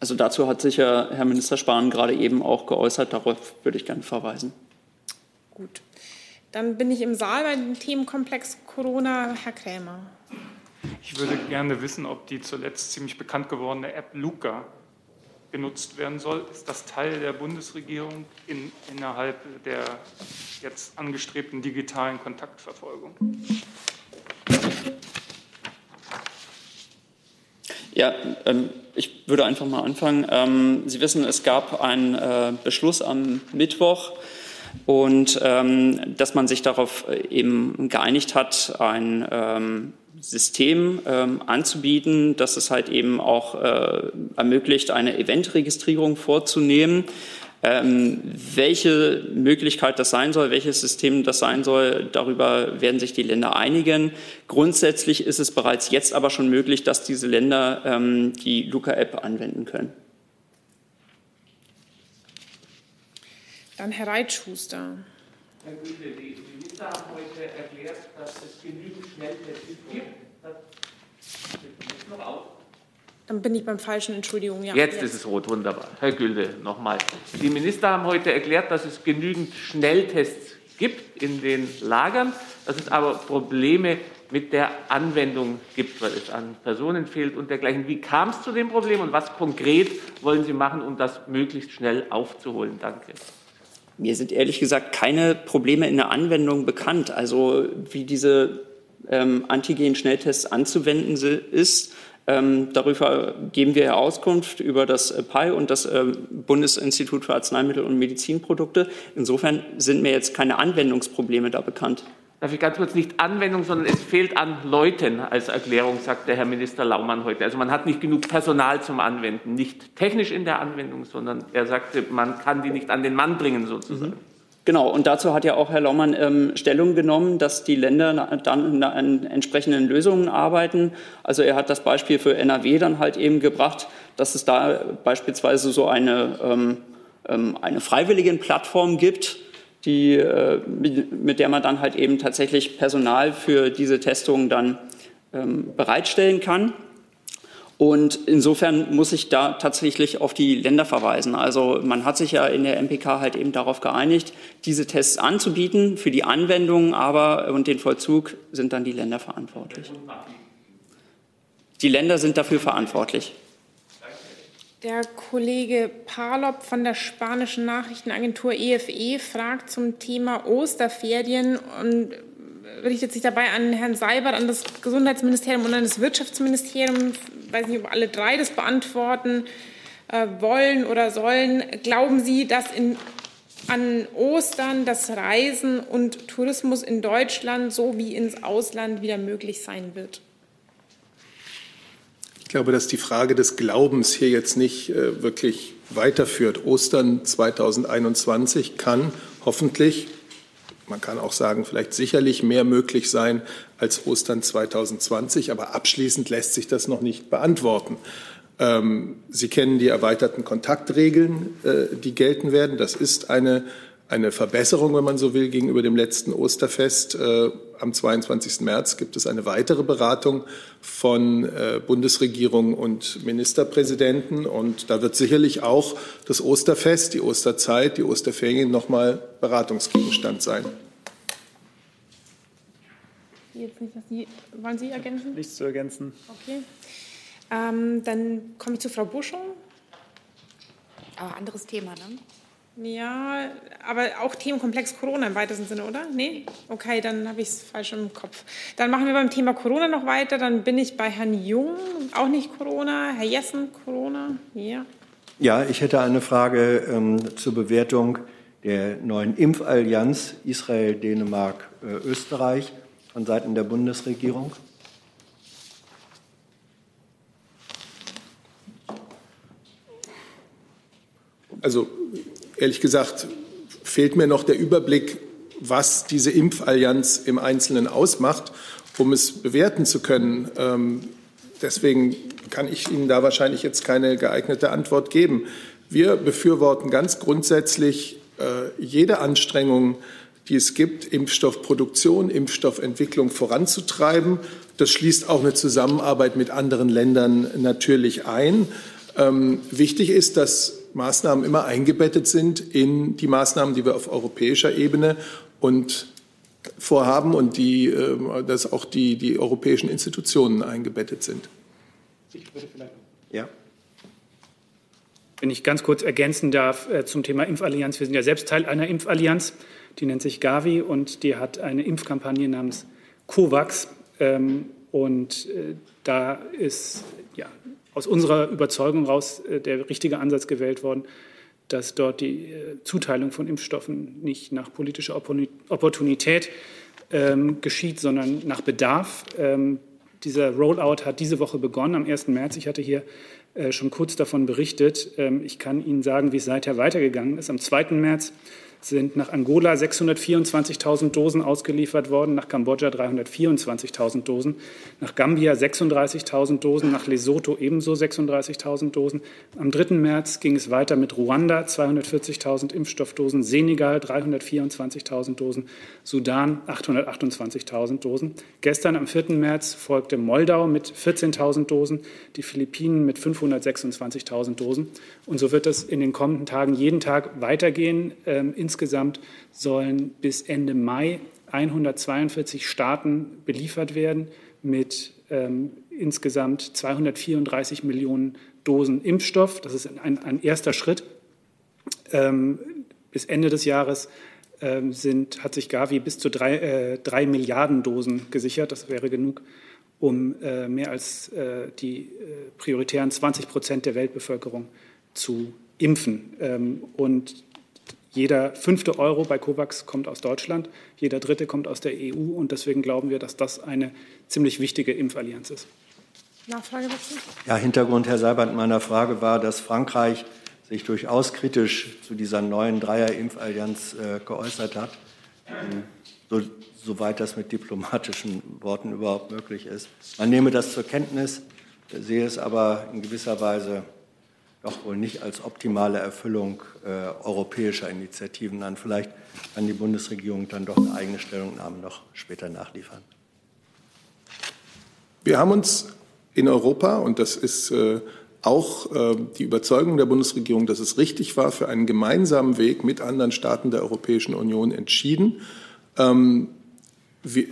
Also dazu hat sich ja Herr Minister Spahn gerade eben auch geäußert. Darauf würde ich gerne verweisen. Gut. Dann bin ich im Saal bei dem Themenkomplex Corona. Herr Krämer. Ich würde gerne wissen, ob die zuletzt ziemlich bekannt gewordene App Luca genutzt werden soll. Ist das Teil der Bundesregierung in, innerhalb der jetzt angestrebten digitalen Kontaktverfolgung? Ja, ähm, ich würde einfach mal anfangen. Ähm, Sie wissen, es gab einen äh, Beschluss am Mittwoch und ähm, dass man sich darauf äh, eben geeinigt hat, ein ähm, System ähm, anzubieten, dass es halt eben auch äh, ermöglicht, eine Eventregistrierung vorzunehmen. Ähm, welche Möglichkeit das sein soll, welches System das sein soll, darüber werden sich die Länder einigen. Grundsätzlich ist es bereits jetzt aber schon möglich, dass diese Länder ähm, die Luca-App anwenden können. Dann Herr Reitschuster. Herr Güte, die Minister haben heute erklärt, dass es genügend Schnelltests gibt. Das noch auf. Dann bin ich beim falschen, Entschuldigung. Ja, jetzt, jetzt, ist es rot, wunderbar. Herr Gülde, nochmal. Die Minister haben heute erklärt, dass es genügend Schnelltests gibt in den Lagern, dass es aber Probleme mit der Anwendung gibt, weil es an Personen fehlt und dergleichen. Wie kam es zu dem Problem und was konkret wollen Sie machen, um das möglichst schnell aufzuholen? Danke. Mir sind ehrlich gesagt keine Probleme in der Anwendung bekannt. Also wie diese ähm, Antigen-Schnelltests anzuwenden ist, ähm, darüber geben wir Auskunft über das äh, PI und das äh, Bundesinstitut für Arzneimittel und Medizinprodukte. Insofern sind mir jetzt keine Anwendungsprobleme da bekannt. Darf ich ganz kurz nicht Anwendung, sondern es fehlt an Leuten als Erklärung, sagt der Herr Minister Laumann heute. Also man hat nicht genug Personal zum Anwenden, nicht technisch in der Anwendung, sondern er sagte, man kann die nicht an den Mann bringen sozusagen. Mhm. Genau, und dazu hat ja auch Herr Laumann ähm, Stellung genommen, dass die Länder dann an entsprechenden Lösungen arbeiten. Also er hat das Beispiel für NRW dann halt eben gebracht, dass es da beispielsweise so eine, ähm, ähm eine freiwillige Plattform gibt, die, äh, mit der man dann halt eben tatsächlich Personal für diese Testungen dann ähm, bereitstellen kann. Und insofern muss ich da tatsächlich auf die Länder verweisen. Also man hat sich ja in der MPK halt eben darauf geeinigt, diese Tests anzubieten für die Anwendung, aber und den Vollzug sind dann die Länder verantwortlich. Die Länder sind dafür verantwortlich. Der Kollege Palop von der spanischen Nachrichtenagentur EFE e fragt zum Thema Osterferien und richtet sich dabei an Herrn Seibert, an das Gesundheitsministerium und an das Wirtschaftsministerium. Ich weiß nicht, ob alle drei das beantworten äh, wollen oder sollen. Glauben Sie, dass in, an Ostern das Reisen und Tourismus in Deutschland sowie ins Ausland wieder möglich sein wird? Ich glaube, dass die Frage des Glaubens hier jetzt nicht äh, wirklich weiterführt. Ostern 2021 kann hoffentlich man kann auch sagen, vielleicht sicherlich mehr möglich sein als Ostern 2020, aber abschließend lässt sich das noch nicht beantworten. Ähm, Sie kennen die erweiterten Kontaktregeln, äh, die gelten werden. Das ist eine, eine Verbesserung, wenn man so will, gegenüber dem letzten Osterfest. Äh, am 22. März gibt es eine weitere Beratung von äh, Bundesregierung und Ministerpräsidenten. Und da wird sicherlich auch das Osterfest, die Osterzeit, die Osterferien noch mal Beratungsgegenstand sein jetzt nicht, dass Sie, wollen Sie ergänzen? Nichts zu ergänzen. Okay. Ähm, dann komme ich zu Frau Buschung. Aber anderes Thema, ne? Ja, aber auch Themenkomplex Corona im weitesten Sinne, oder? Nee? Okay, dann habe ich es falsch im Kopf. Dann machen wir beim Thema Corona noch weiter. Dann bin ich bei Herrn Jung, auch nicht Corona. Herr Jessen, Corona? Ja. Ja, ich hätte eine Frage ähm, zur Bewertung der neuen Impfallianz Israel, Dänemark, äh, Österreich von Seiten der Bundesregierung? Also ehrlich gesagt fehlt mir noch der Überblick, was diese Impfallianz im Einzelnen ausmacht, um es bewerten zu können. Ähm, deswegen kann ich Ihnen da wahrscheinlich jetzt keine geeignete Antwort geben. Wir befürworten ganz grundsätzlich äh, jede Anstrengung, die es gibt, Impfstoffproduktion, Impfstoffentwicklung voranzutreiben. Das schließt auch eine Zusammenarbeit mit anderen Ländern natürlich ein. Ähm, wichtig ist, dass Maßnahmen immer eingebettet sind in die Maßnahmen, die wir auf europäischer Ebene und vorhaben und die, äh, dass auch die, die europäischen Institutionen eingebettet sind. Ich würde vielleicht ja. Wenn ich ganz kurz ergänzen darf äh, zum Thema Impfallianz. Wir sind ja selbst Teil einer Impfallianz. Die nennt sich Gavi und die hat eine Impfkampagne namens COVAX. Ähm, und äh, da ist aus unserer Überzeugung heraus der richtige Ansatz gewählt worden, dass dort die Zuteilung von Impfstoffen nicht nach politischer Opportunität ähm, geschieht, sondern nach Bedarf. Ähm, dieser Rollout hat diese Woche begonnen, am 1. März. Ich hatte hier äh, schon kurz davon berichtet. Ähm, ich kann Ihnen sagen, wie es seither weitergegangen ist. Am 2. März sind nach Angola 624.000 Dosen ausgeliefert worden, nach Kambodscha 324.000 Dosen, nach Gambia 36.000 Dosen, nach Lesotho ebenso 36.000 Dosen. Am 3. März ging es weiter mit Ruanda 240.000 Impfstoffdosen, Senegal 324.000 Dosen, Sudan 828.000 Dosen. Gestern am 4. März folgte Moldau mit 14.000 Dosen, die Philippinen mit 526.000 Dosen. Und so wird es in den kommenden Tagen jeden Tag weitergehen. Ähm, insgesamt sollen bis Ende Mai 142 Staaten beliefert werden mit ähm, insgesamt 234 Millionen Dosen Impfstoff. Das ist ein, ein erster Schritt. Ähm, bis Ende des Jahres ähm, sind, hat sich Gavi bis zu drei, äh, drei, Milliarden Dosen gesichert. Das wäre genug, um äh, mehr als äh, die äh, prioritären 20 Prozent der Weltbevölkerung zu impfen. Ähm, und jeder fünfte Euro bei COVAX kommt aus Deutschland, jeder dritte kommt aus der EU. Und deswegen glauben wir, dass das eine ziemlich wichtige Impfallianz ist. Nachfrage dazu? Ja, Hintergrund, Herr Seibert, meiner Frage war, dass Frankreich sich durchaus kritisch zu dieser neuen Dreier-Impfallianz äh, geäußert hat, so, soweit das mit diplomatischen Worten überhaupt möglich ist. Man nehme das zur Kenntnis, sehe es aber in gewisser Weise doch wohl nicht als optimale Erfüllung äh, europäischer Initiativen an. Vielleicht kann die Bundesregierung dann doch eine eigene Stellungnahme noch später nachliefern. Wir haben uns in Europa, und das ist äh, auch äh, die Überzeugung der Bundesregierung, dass es richtig war, für einen gemeinsamen Weg mit anderen Staaten der Europäischen Union entschieden. Ähm,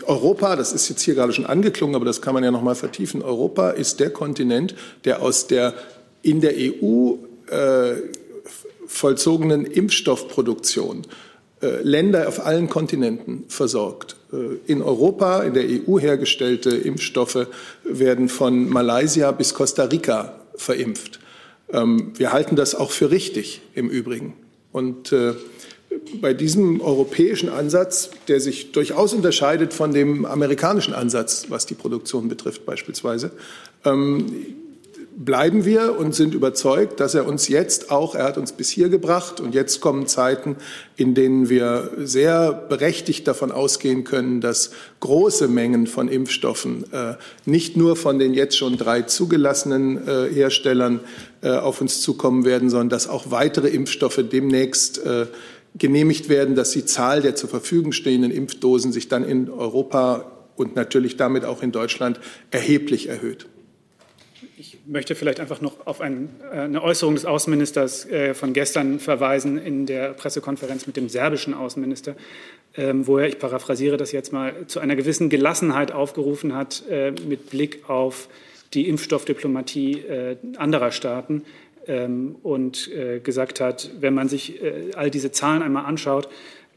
Europa, das ist jetzt hier gerade schon angeklungen, aber das kann man ja noch mal vertiefen. Europa ist der Kontinent, der aus der in der EU äh, vollzogenen Impfstoffproduktion äh, Länder auf allen Kontinenten versorgt. Äh, in Europa, in der EU hergestellte Impfstoffe werden von Malaysia bis Costa Rica verimpft. Ähm, wir halten das auch für richtig im Übrigen. Und äh, bei diesem europäischen Ansatz, der sich durchaus unterscheidet von dem amerikanischen Ansatz, was die Produktion betrifft beispielsweise, ähm, bleiben wir und sind überzeugt, dass er uns jetzt auch, er hat uns bis hier gebracht und jetzt kommen Zeiten, in denen wir sehr berechtigt davon ausgehen können, dass große Mengen von Impfstoffen äh, nicht nur von den jetzt schon drei zugelassenen äh, Herstellern äh, auf uns zukommen werden, sondern dass auch weitere Impfstoffe demnächst äh, genehmigt werden, dass die Zahl der zur Verfügung stehenden Impfdosen sich dann in Europa und natürlich damit auch in Deutschland erheblich erhöht möchte vielleicht einfach noch auf ein, äh, eine Äußerung des Außenministers äh, von gestern verweisen in der Pressekonferenz mit dem serbischen Außenminister, ähm, wo er, ich paraphrasiere das jetzt mal, zu einer gewissen Gelassenheit aufgerufen hat äh, mit Blick auf die Impfstoffdiplomatie anderer Staaten ähm, und gesagt hat, wenn man sich all diese Zahlen einmal anschaut,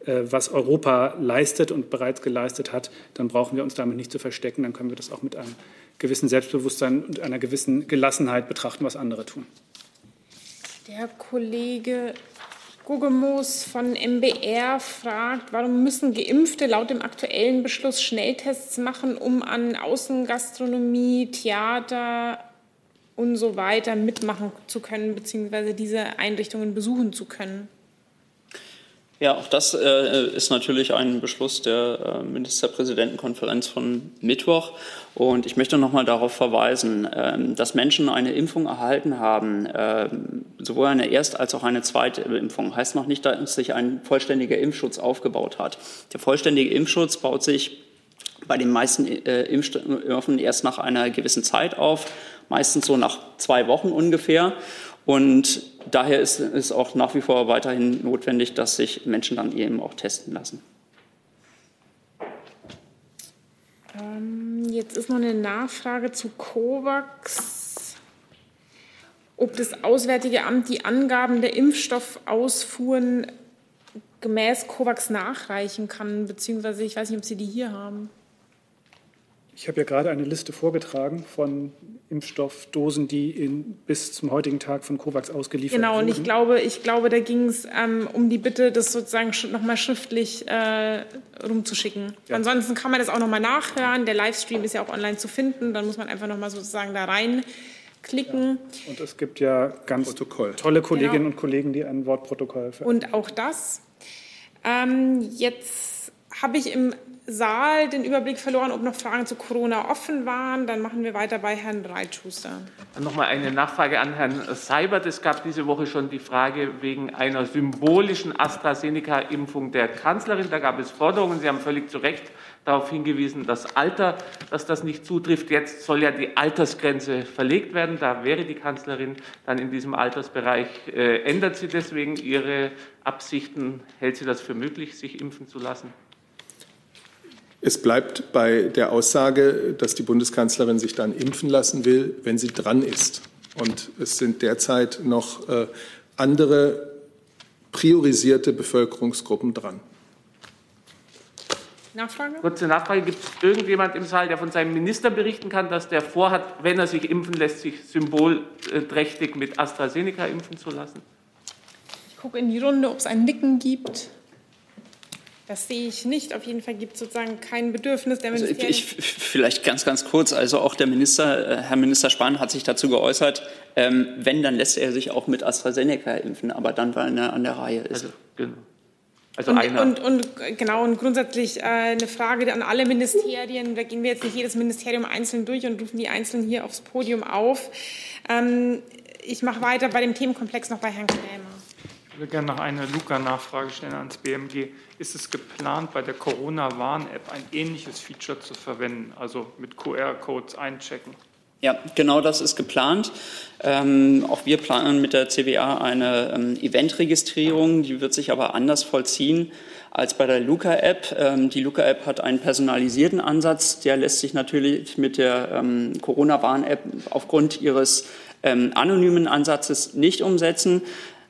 was Europa leistet und bereits geleistet hat, dann brauchen wir uns damit nicht zu verstecken, dann können wir das auch mit einem gewissen Selbstbewusstsein und einer gewissen Gelassenheit betrachten, was andere tun. Der Kollege Guggemoos von MBR fragt, warum müssen Geimpfte laut dem aktuellen Beschluss Schnelltests machen, um an Außengastronomie, Theater und so weiter mitmachen zu können, beziehungsweise diese Einrichtungen besuchen zu können? Ja, auch das äh, ist natürlich ein Beschluss der äh, Ministerpräsidentenkonferenz von Mittwoch. Und ich möchte noch mal darauf verweisen, äh, dass Menschen eine Impfung erhalten haben, ähm, sowohl eine Erst- als auch eine zweite Impfung. Heißt noch nicht, dass sich ein vollständiger Impfschutz aufgebaut hat. Der vollständige Impfschutz baut sich bei den meisten äh, Impfstoffen erst nach einer gewissen Zeit auf, meistens so nach zwei Wochen ungefähr. Und daher ist es auch nach wie vor weiterhin notwendig, dass sich Menschen dann eben auch testen lassen. Ähm, jetzt ist noch eine Nachfrage zu COVAX. Ob das Auswärtige Amt die Angaben der Impfstoffausfuhren gemäß COVAX nachreichen kann, beziehungsweise ich weiß nicht, ob Sie die hier haben. Ich habe ja gerade eine Liste vorgetragen von Impfstoffdosen, die in, bis zum heutigen Tag von COVAX ausgeliefert genau, wurden. Genau, und ich glaube, ich glaube da ging es ähm, um die Bitte, das sozusagen nochmal schriftlich äh, rumzuschicken. Ja. Ansonsten kann man das auch nochmal nachhören. Der Livestream ist ja auch online zu finden. Dann muss man einfach nochmal sozusagen da reinklicken. Ja. Und es gibt ja ganz Protokoll. tolle Kolleginnen genau. und Kollegen, die ein Wortprotokoll Und auch das. Ähm, jetzt habe ich im Saal den Überblick verloren, ob noch Fragen zu Corona offen waren. Dann machen wir weiter bei Herrn Reitschuster. Nochmal eine Nachfrage an Herrn Seibert. Es gab diese Woche schon die Frage wegen einer symbolischen AstraZeneca-Impfung der Kanzlerin. Da gab es Forderungen. Sie haben völlig zu Recht darauf hingewiesen, das Alter, dass das nicht zutrifft. Jetzt soll ja die Altersgrenze verlegt werden. Da wäre die Kanzlerin dann in diesem Altersbereich. Äh, ändert sie deswegen ihre Absichten? Hält sie das für möglich, sich impfen zu lassen? Es bleibt bei der Aussage, dass die Bundeskanzlerin sich dann impfen lassen will, wenn sie dran ist. Und es sind derzeit noch äh, andere priorisierte Bevölkerungsgruppen dran. Nachfrage? Kurze Nachfrage. Gibt es irgendjemand im Saal, der von seinem Minister berichten kann, dass der vorhat, wenn er sich impfen lässt, sich symbolträchtig mit AstraZeneca impfen zu lassen? Ich gucke in die Runde, ob es ein Nicken gibt. Das sehe ich nicht. Auf jeden Fall gibt es sozusagen kein Bedürfnis der Ministerien. Also ich, vielleicht ganz, ganz kurz. Also auch der Minister, äh, Herr Minister Spahn hat sich dazu geäußert. Ähm, wenn, dann lässt er sich auch mit AstraZeneca impfen, aber dann, weil er an der Reihe ist. Also, genau. Also und, einer. Und, und, genau, und grundsätzlich äh, eine Frage an alle Ministerien. Da gehen wir jetzt nicht jedes Ministerium einzeln durch und rufen die einzeln hier aufs Podium auf. Ähm, ich mache weiter bei dem Themenkomplex noch bei Herrn Krämer. Ich würde gerne noch eine Luca-Nachfrage stellen ans BMG. Ist es geplant, bei der Corona-Warn-App ein ähnliches Feature zu verwenden, also mit QR-Codes einchecken? Ja, genau das ist geplant. Ähm, auch wir planen mit der CWA eine ähm, Eventregistrierung, die wird sich aber anders vollziehen als bei der Luca-App. Ähm, die Luca-App hat einen personalisierten Ansatz, der lässt sich natürlich mit der ähm, Corona-Warn-App aufgrund ihres ähm, anonymen Ansatzes nicht umsetzen.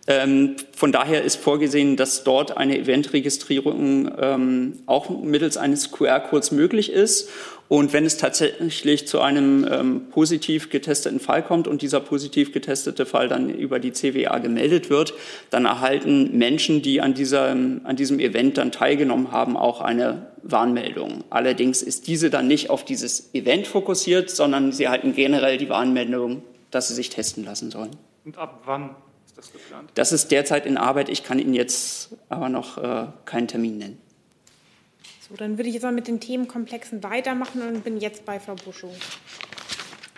Ähm, von daher ist vorgesehen, dass dort eine Eventregistrierung ähm, auch mittels eines QR-Codes möglich ist. Und wenn es tatsächlich zu einem ähm, positiv getesteten Fall kommt und dieser positiv getestete Fall dann über die CWA gemeldet wird, dann erhalten Menschen, die an, dieser, an diesem Event dann teilgenommen haben, auch eine Warnmeldung. Allerdings ist diese dann nicht auf dieses Event fokussiert, sondern sie erhalten generell die Warnmeldung, dass sie sich testen lassen sollen. Und ab wann ist das geplant? Das ist derzeit in Arbeit. Ich kann Ihnen jetzt aber noch äh, keinen Termin nennen. So, dann würde ich jetzt mal mit den Themenkomplexen weitermachen und bin jetzt bei Frau Buschow.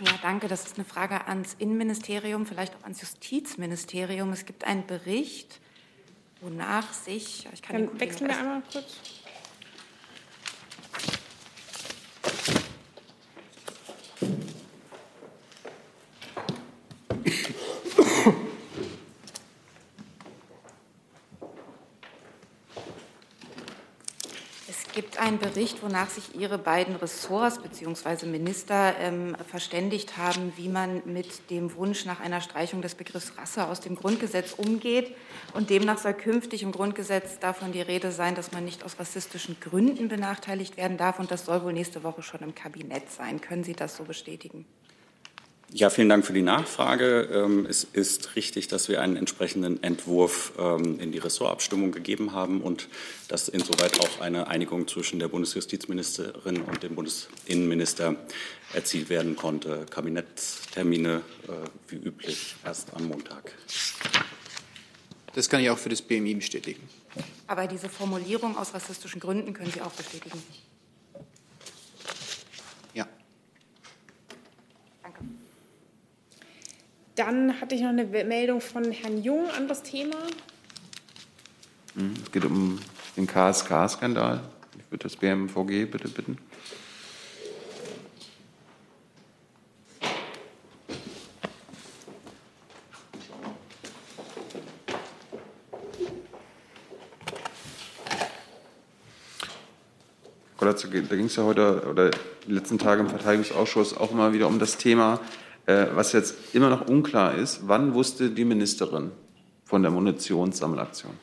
Ja, danke. Das ist eine Frage ans Innenministerium, vielleicht auch ans Justizministerium. Es gibt einen Bericht, wonach sich. Ich kann dann wechseln wir einmal kurz. gibt einen Bericht, wonach sich Ihre beiden Ressorts bzw. Minister ähm, verständigt haben, wie man mit dem Wunsch nach einer Streichung des Begriffs Rasse aus dem Grundgesetz umgeht. Und demnach soll künftig im Grundgesetz davon die Rede sein, dass man nicht aus rassistischen Gründen benachteiligt werden darf. Und das soll wohl nächste Woche schon im Kabinett sein. Können Sie das so bestätigen? Ja, vielen Dank für die Nachfrage. Ähm, es ist richtig, dass wir einen entsprechenden Entwurf ähm, in die Ressortabstimmung gegeben haben und dass insoweit auch eine Einigung zwischen der Bundesjustizministerin und dem Bundesinnenminister erzielt werden konnte. Kabinettstermine äh, wie üblich erst am Montag. Das kann ich auch für das BMI bestätigen. Aber diese Formulierung aus rassistischen Gründen können Sie auch bestätigen. Dann hatte ich noch eine Meldung von Herrn Jung, anderes Thema. Hm, es geht um den KSK-Skandal. Ich würde das BMVG bitte bitten. Da ging es ja heute oder die letzten Tage im Verteidigungsausschuss auch immer wieder um das Thema was jetzt immer noch unklar ist, wann wusste die Ministerin von der Munitionssammelaktion?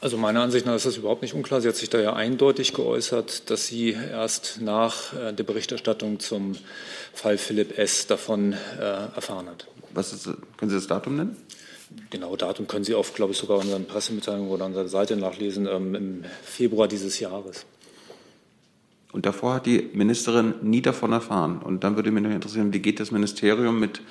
Also meiner Ansicht nach ist das überhaupt nicht unklar. Sie hat sich da ja eindeutig geäußert, dass sie erst nach äh, der Berichterstattung zum Fall Philipp S. davon äh, erfahren hat. Was ist, können Sie das Datum nennen? Genau, Datum können Sie auf, glaube ich, sogar unseren Pressemitteilungen oder unserer Seite nachlesen, ähm, im Februar dieses Jahres. Und davor hat die Ministerin nie davon erfahren. Und dann würde mich noch interessieren, wie geht das Ministerium mit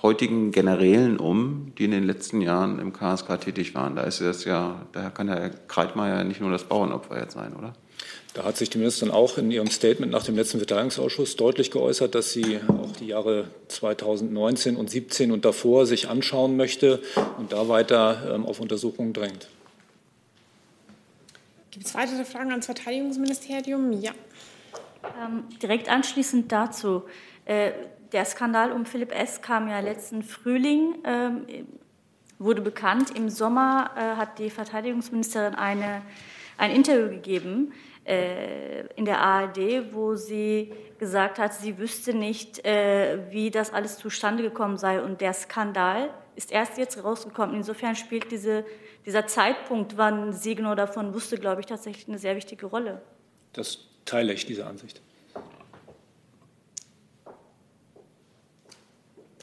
heutigen Generälen um, die in den letzten Jahren im KSK tätig waren? Da ist es ja, daher kann Herr Kreitmeier nicht nur das Bauernopfer jetzt sein, oder? Da hat sich die Ministerin auch in ihrem Statement nach dem letzten Verteidigungsausschuss deutlich geäußert, dass sie auch die Jahre 2019 und 2017 und davor sich anschauen möchte und da weiter ähm, auf Untersuchungen drängt. Gibt es weitere Fragen ans Verteidigungsministerium? Ja. Ähm, direkt anschließend dazu. Äh, der Skandal um Philipp S. kam ja letzten Frühling, ähm, wurde bekannt. Im Sommer äh, hat die Verteidigungsministerin eine, ein Interview gegeben äh, in der ARD, wo sie gesagt hat, sie wüsste nicht, äh, wie das alles zustande gekommen sei. Und der Skandal ist erst jetzt rausgekommen. Insofern spielt diese, dieser Zeitpunkt, wann sie genau davon wusste, glaube ich, tatsächlich eine sehr wichtige Rolle. Das teile ich, diese Ansicht.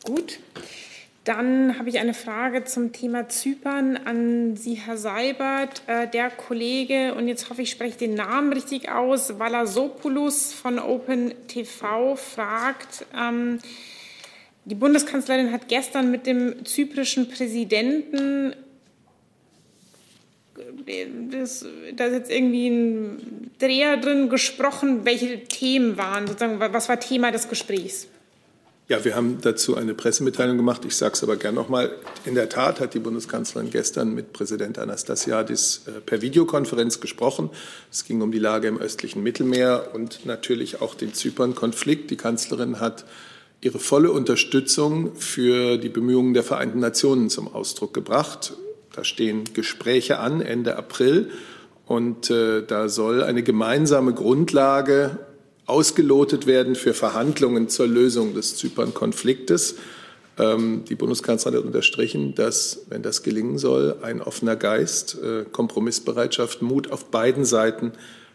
Gut. Dann habe ich eine Frage zum Thema Zypern an Sie, Herr Seibert. Äh, der Kollege, und jetzt hoffe ich, ich spreche den Namen richtig aus, Valasopoulos von Open TV fragt, ähm, die Bundeskanzlerin hat gestern mit dem zyprischen Präsidenten das, da ist jetzt irgendwie ein Dreher drin gesprochen. Welche Themen waren sozusagen, was war Thema des Gesprächs? Ja, wir haben dazu eine Pressemitteilung gemacht. Ich sage es aber gern nochmal. In der Tat hat die Bundeskanzlerin gestern mit Präsident Anastasiadis äh, per Videokonferenz gesprochen. Es ging um die Lage im östlichen Mittelmeer und natürlich auch den Zypern-Konflikt. Die Kanzlerin hat ihre volle Unterstützung für die Bemühungen der Vereinten Nationen zum Ausdruck gebracht. Da stehen Gespräche an Ende April und äh, da soll eine gemeinsame Grundlage ausgelotet werden für Verhandlungen zur Lösung des Zypern-Konfliktes. Ähm, die Bundeskanzlerin hat unterstrichen, dass, wenn das gelingen soll, ein offener Geist, äh, Kompromissbereitschaft, Mut auf beiden Seiten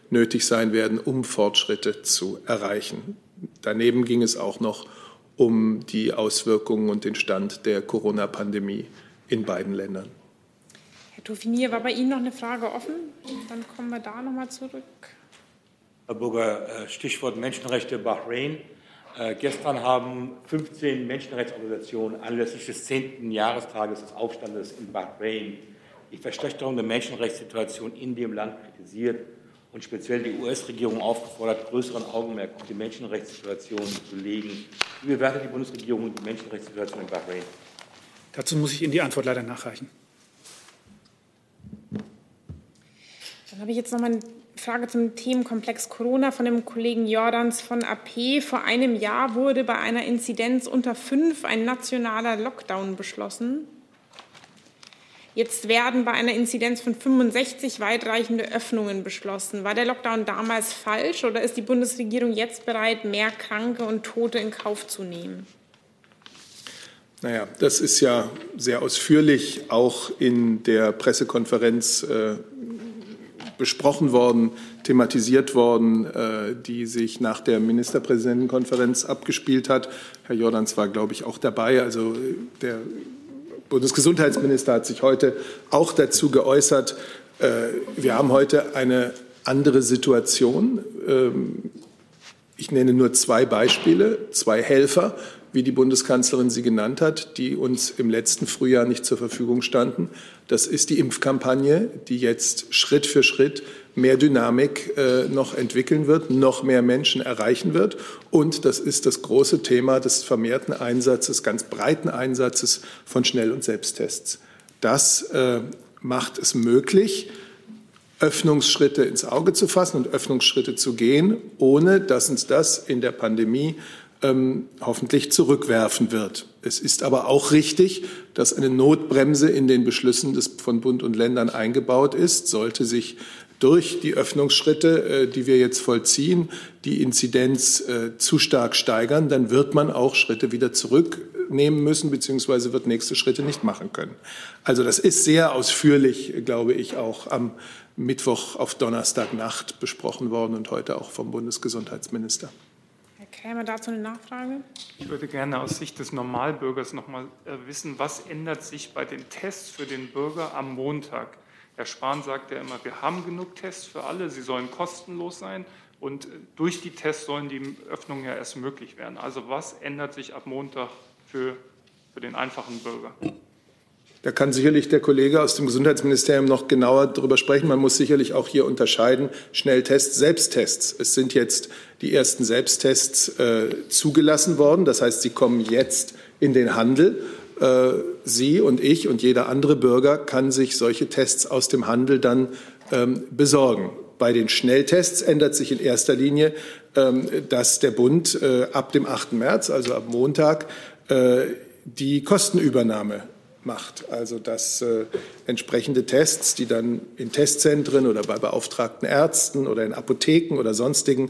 nötig sein werden, um Fortschritte zu erreichen. Daneben ging es auch noch um die Auswirkungen und den Stand der Corona-Pandemie in beiden Ländern. Herr Toffinier, war bei Ihnen noch eine Frage offen? Dann kommen wir da noch mal zurück. Herr Burger, äh, Stichwort Menschenrechte Bahrain. Äh, gestern haben 15 Menschenrechtsorganisationen anlässlich des 10. Jahrestages des Aufstandes in Bahrain die Verschlechterung der Menschenrechtssituation in dem Land kritisiert und speziell die US-Regierung aufgefordert, größeren Augenmerk auf die Menschenrechtssituation zu legen. Wie bewertet die Bundesregierung die Menschenrechtssituation in Bahrain? Dazu muss ich Ihnen die Antwort leider nachreichen. Dann habe ich jetzt noch mal Frage zum Themenkomplex Corona von dem Kollegen Jordans von AP. Vor einem Jahr wurde bei einer Inzidenz unter fünf ein nationaler Lockdown beschlossen. Jetzt werden bei einer Inzidenz von 65 weitreichende Öffnungen beschlossen. War der Lockdown damals falsch oder ist die Bundesregierung jetzt bereit, mehr Kranke und Tote in Kauf zu nehmen? Naja, das ist ja sehr ausführlich auch in der Pressekonferenz äh, besprochen worden, thematisiert worden, äh, die sich nach der Ministerpräsidentenkonferenz abgespielt hat. Herr Jordans war, glaube ich, auch dabei. Also äh, der Bundesgesundheitsminister hat sich heute auch dazu geäußert. Äh, wir haben heute eine andere Situation. Ähm, ich nenne nur zwei Beispiele, zwei Helfer wie die Bundeskanzlerin sie genannt hat, die uns im letzten Frühjahr nicht zur Verfügung standen. Das ist die Impfkampagne, die jetzt Schritt für Schritt mehr Dynamik äh, noch entwickeln wird, noch mehr Menschen erreichen wird. Und das ist das große Thema des vermehrten Einsatzes, ganz breiten Einsatzes von Schnell- und Selbsttests. Das äh, macht es möglich, Öffnungsschritte ins Auge zu fassen und Öffnungsschritte zu gehen, ohne dass uns das in der Pandemie ähm, hoffentlich zurückwerfen wird. Es ist aber auch richtig, dass eine Notbremse in den Beschlüssen des, von Bund und Ländern eingebaut ist. Sollte sich durch die Öffnungsschritte, äh, die wir jetzt vollziehen, die Inzidenz äh, zu stark steigern, dann wird man auch Schritte wieder zurück nehmen müssen, beziehungsweise wird nächste Schritte nicht machen können. Also das ist sehr ausführlich, glaube ich, auch am Mittwoch auf Donnerstagnacht besprochen worden und heute auch vom Bundesgesundheitsminister. Krämer, dazu eine Nachfrage? Ich würde gerne aus Sicht des Normalbürgers noch mal äh, wissen, was ändert sich bei den Tests für den Bürger am Montag? Herr Spahn sagt ja immer, wir haben genug Tests für alle, sie sollen kostenlos sein. Und äh, durch die Tests sollen die Öffnungen ja erst möglich werden. Also was ändert sich ab Montag für, für den einfachen Bürger? Da kann sicherlich der Kollege aus dem Gesundheitsministerium noch genauer darüber sprechen. Man muss sicherlich auch hier unterscheiden Schnelltests, Selbsttests. Es sind jetzt die ersten Selbsttests äh, zugelassen worden. Das heißt, sie kommen jetzt in den Handel. Äh, sie und ich und jeder andere Bürger kann sich solche Tests aus dem Handel dann ähm, besorgen. Bei den Schnelltests ändert sich in erster Linie, ähm, dass der Bund äh, ab dem 8. März, also ab Montag, äh, die Kostenübernahme macht. Also dass äh, entsprechende Tests, die dann in Testzentren oder bei beauftragten Ärzten oder in Apotheken oder sonstigen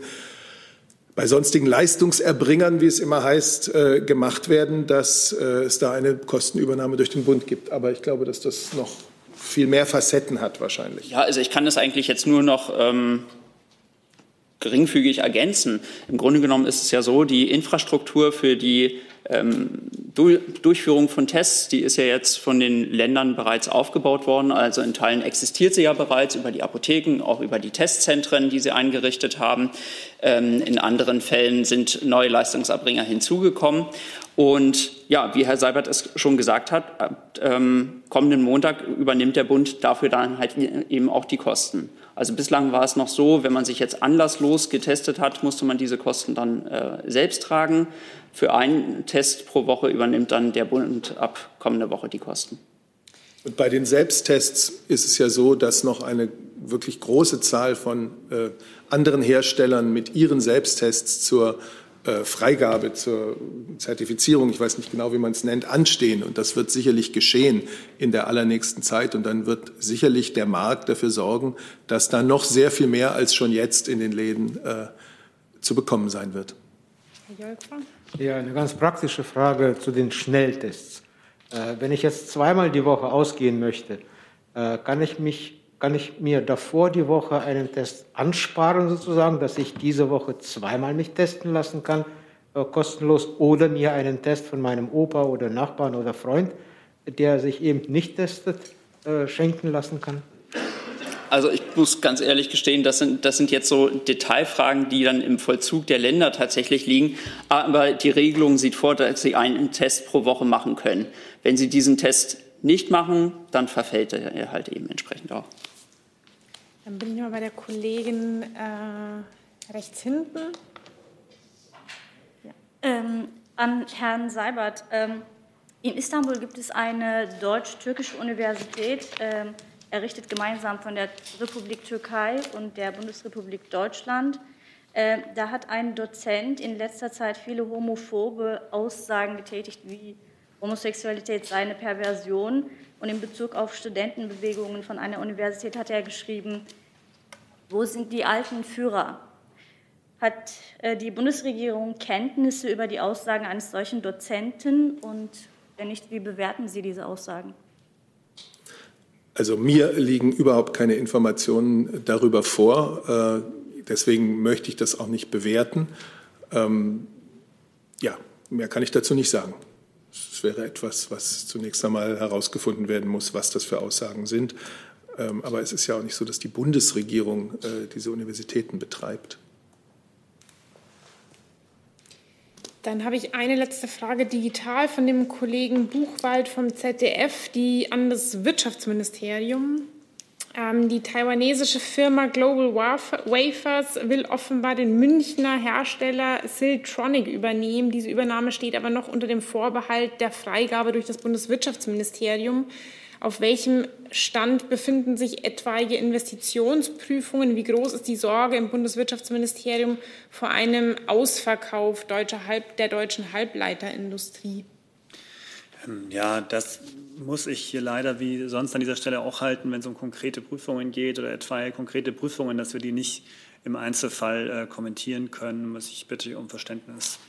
bei sonstigen Leistungserbringern, wie es immer heißt, äh, gemacht werden, dass äh, es da eine Kostenübernahme durch den Bund gibt. Aber ich glaube, dass das noch viel mehr Facetten hat wahrscheinlich. Ja, also ich kann das eigentlich jetzt nur noch ähm, geringfügig ergänzen. Im Grunde genommen ist es ja so, die Infrastruktur für die ähm, Durchführung von Tests, die ist ja jetzt von den Ländern bereits aufgebaut worden. Also in Teilen existiert sie ja bereits über die Apotheken, auch über die Testzentren, die sie eingerichtet haben. Ähm, in anderen Fällen sind neue Leistungserbringer hinzugekommen. Und ja, wie Herr Seibert es schon gesagt hat, ab ähm, kommenden Montag übernimmt der Bund dafür dann halt eben auch die Kosten. Also bislang war es noch so, wenn man sich jetzt anlasslos getestet hat, musste man diese Kosten dann äh, selbst tragen. Für einen Test pro Woche übernimmt dann der Bund ab kommender Woche die Kosten. Und bei den Selbsttests ist es ja so, dass noch eine wirklich große Zahl von äh, anderen Herstellern mit ihren Selbsttests zur Freigabe, zur Zertifizierung, ich weiß nicht genau, wie man es nennt, anstehen. Und das wird sicherlich geschehen in der allernächsten Zeit. Und dann wird sicherlich der Markt dafür sorgen, dass da noch sehr viel mehr als schon jetzt in den Läden äh, zu bekommen sein wird. Herr Ja, eine ganz praktische Frage zu den Schnelltests. Äh, wenn ich jetzt zweimal die Woche ausgehen möchte, äh, kann ich mich kann ich mir davor die Woche einen Test ansparen, sozusagen, dass ich diese Woche zweimal mich testen lassen kann, äh, kostenlos, oder mir einen Test von meinem Opa oder Nachbarn oder Freund, der sich eben nicht testet, äh, schenken lassen kann? Also ich muss ganz ehrlich gestehen, das sind, das sind jetzt so Detailfragen, die dann im Vollzug der Länder tatsächlich liegen. Aber die Regelung sieht vor, dass Sie einen Test pro Woche machen können. Wenn Sie diesen Test nicht machen, dann verfällt er halt eben entsprechend auch. Dann bin ich mal bei der Kollegin äh, rechts hinten. Ja. Ähm, an Herrn Seibert. Ähm, in Istanbul gibt es eine deutsch-türkische Universität, ähm, errichtet gemeinsam von der Republik Türkei und der Bundesrepublik Deutschland. Äh, da hat ein Dozent in letzter Zeit viele homophobe Aussagen getätigt, wie Homosexualität sei eine Perversion. Und in Bezug auf Studentenbewegungen von einer Universität hat er geschrieben, wo sind die alten Führer? Hat äh, die Bundesregierung Kenntnisse über die Aussagen eines solchen Dozenten? Und wenn nicht, wie bewerten Sie diese Aussagen? Also mir liegen überhaupt keine Informationen darüber vor. Äh, deswegen möchte ich das auch nicht bewerten. Ähm, ja, mehr kann ich dazu nicht sagen. Es wäre etwas, was zunächst einmal herausgefunden werden muss, was das für Aussagen sind. Ähm, aber es ist ja auch nicht so, dass die Bundesregierung äh, diese Universitäten betreibt. Dann habe ich eine letzte Frage digital von dem Kollegen Buchwald vom ZDF, die an das Wirtschaftsministerium. Ähm, die taiwanesische Firma Global Wafers will offenbar den Münchner Hersteller Siltronic übernehmen. Diese Übernahme steht aber noch unter dem Vorbehalt der Freigabe durch das Bundeswirtschaftsministerium. Auf welchem Stand befinden sich etwaige Investitionsprüfungen? Wie groß ist die Sorge im Bundeswirtschaftsministerium vor einem Ausverkauf der deutschen Halbleiterindustrie? Ähm, ja, das muss ich hier leider wie sonst an dieser Stelle auch halten, wenn es um konkrete Prüfungen geht oder etwa konkrete Prüfungen, dass wir die nicht im Einzelfall äh, kommentieren können. Muss ich bitte um Verständnis.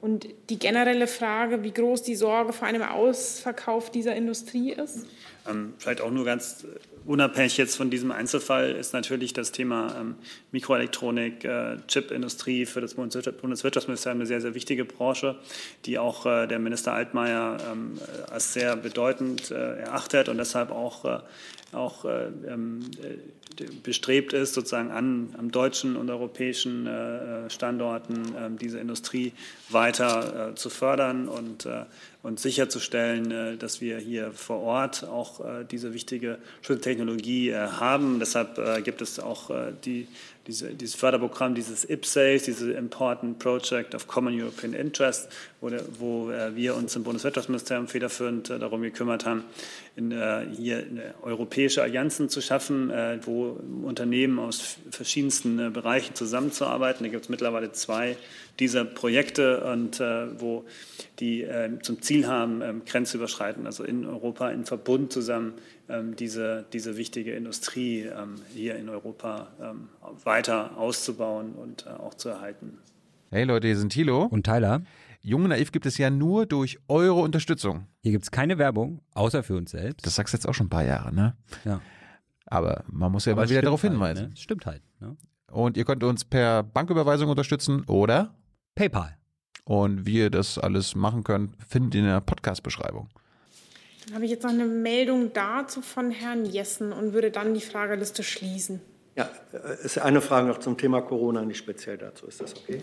Und die generelle Frage, wie groß die Sorge vor einem Ausverkauf dieser Industrie ist? Ähm, vielleicht auch nur ganz unabhängig jetzt von diesem Einzelfall ist natürlich das Thema ähm, Mikroelektronik, äh, Chipindustrie für das Bundeswirtschaftsministerium eine sehr, sehr wichtige Branche, die auch äh, der Minister Altmaier ähm, als sehr bedeutend äh, erachtet und deshalb auch, äh, auch äh, ähm, bestrebt ist, sozusagen an, am deutschen und europäischen äh, Standorten ähm, diese Industrie weiter zu fördern und und sicherzustellen, äh, dass wir hier vor Ort auch äh, diese wichtige Schutztechnologie äh, haben. Deshalb gibt es auch die, diese, dieses Förderprogramm, dieses IPSACE, dieses Important Project of Common European Interest, wo, wo wir uns im Bundeswirtschaftsministerium federführend darum gekümmert haben, in, hier europäische Allianzen zu schaffen, wo Unternehmen aus verschiedensten Bereichen zusammenzuarbeiten. Da gibt es mittlerweile zwei dieser Projekte und wo die äh, zum Ziel haben, ähm, grenzüberschreitend, also in Europa in Verbund zusammen diese, diese wichtige Industrie ähm, hier in Europa ähm, weiter auszubauen und äh, auch zu erhalten. Hey Leute, hier sind Thilo und Tyler. Jung und Naiv gibt es ja nur durch eure Unterstützung. Hier gibt es keine Werbung, außer für uns selbst. Das sagst du jetzt auch schon ein paar Jahre, ne? Ja. Aber man muss ja Aber mal wieder darauf halt, hinweisen. Ne? Stimmt halt. Ne? Und ihr könnt uns per Banküberweisung unterstützen oder PayPal. Und wie ihr das alles machen könnt, findet ihr in der Podcast-Beschreibung. Dann habe ich jetzt noch eine Meldung dazu von Herrn Jessen und würde dann die Frageliste schließen. Ja, es ist eine Frage noch zum Thema Corona, nicht speziell dazu. Ist das okay?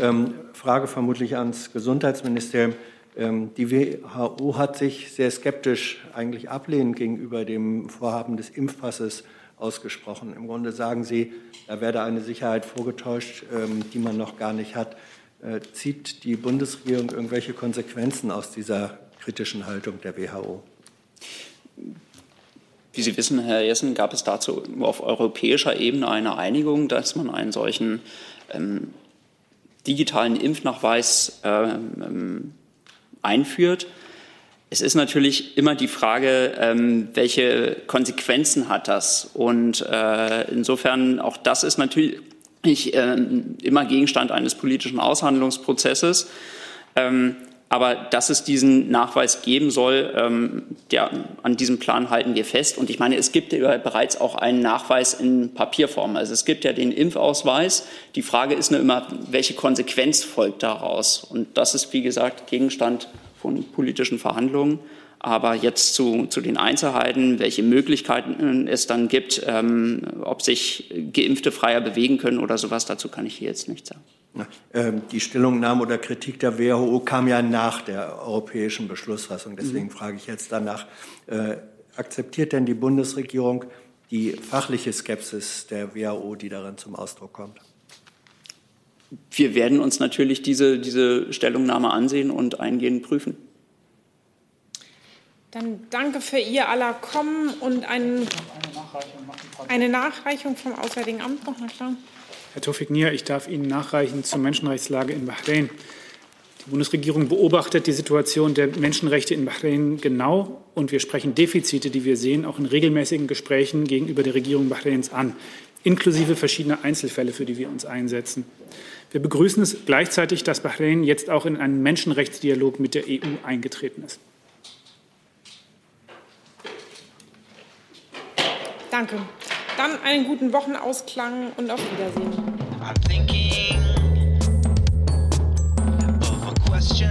Ähm, Frage vermutlich ans Gesundheitsministerium. Ähm, die WHO hat sich sehr skeptisch, eigentlich ablehnend gegenüber dem Vorhaben des Impfpasses ausgesprochen. Im Grunde sagen sie, da werde eine Sicherheit vorgetäuscht, ähm, die man noch gar nicht hat. Äh, zieht die Bundesregierung irgendwelche Konsequenzen aus dieser kritischen Haltung der WHO? Wie Sie wissen, Herr Jessen, gab es dazu auf europäischer Ebene eine Einigung, dass man einen solchen ähm, digitalen Impfnachweis ähm, einführt. Es ist natürlich immer die Frage, ähm, welche Konsequenzen hat das? Und äh, insofern auch das ist natürlich nicht äh, immer Gegenstand eines politischen Aushandlungsprozesses. Ähm, aber dass es diesen Nachweis geben soll, ähm, der, an diesem Plan halten wir fest. Und ich meine, es gibt ja bereits auch einen Nachweis in Papierform. Also es gibt ja den Impfausweis. Die Frage ist nur immer, welche Konsequenz folgt daraus? Und das ist, wie gesagt, Gegenstand von politischen Verhandlungen. Aber jetzt zu, zu den Einzelheiten, welche Möglichkeiten es dann gibt, ähm, ob sich Geimpfte freier bewegen können oder sowas, dazu kann ich hier jetzt nichts sagen. Ähm, die Stellungnahme oder Kritik der WHO kam ja nach der europäischen Beschlussfassung. Deswegen mhm. frage ich jetzt danach, äh, akzeptiert denn die Bundesregierung die fachliche Skepsis der WHO, die darin zum Ausdruck kommt? Wir werden uns natürlich diese, diese Stellungnahme ansehen und eingehend prüfen. Dann danke für Ihr aller Kommen und ein, eine Nachreichung vom Auswärtigen Amt noch. Na klar. Herr Tofik Nier, ich darf Ihnen nachreichen zur Menschenrechtslage in Bahrain. Die Bundesregierung beobachtet die Situation der Menschenrechte in Bahrain genau und wir sprechen Defizite, die wir sehen, auch in regelmäßigen Gesprächen gegenüber der Regierung Bahrains an, inklusive verschiedener Einzelfälle, für die wir uns einsetzen. Wir begrüßen es gleichzeitig, dass Bahrain jetzt auch in einen Menschenrechtsdialog mit der EU eingetreten ist. Danke. Dann einen guten Wochenausklang und auf Wiedersehen. I'm thinking of a question.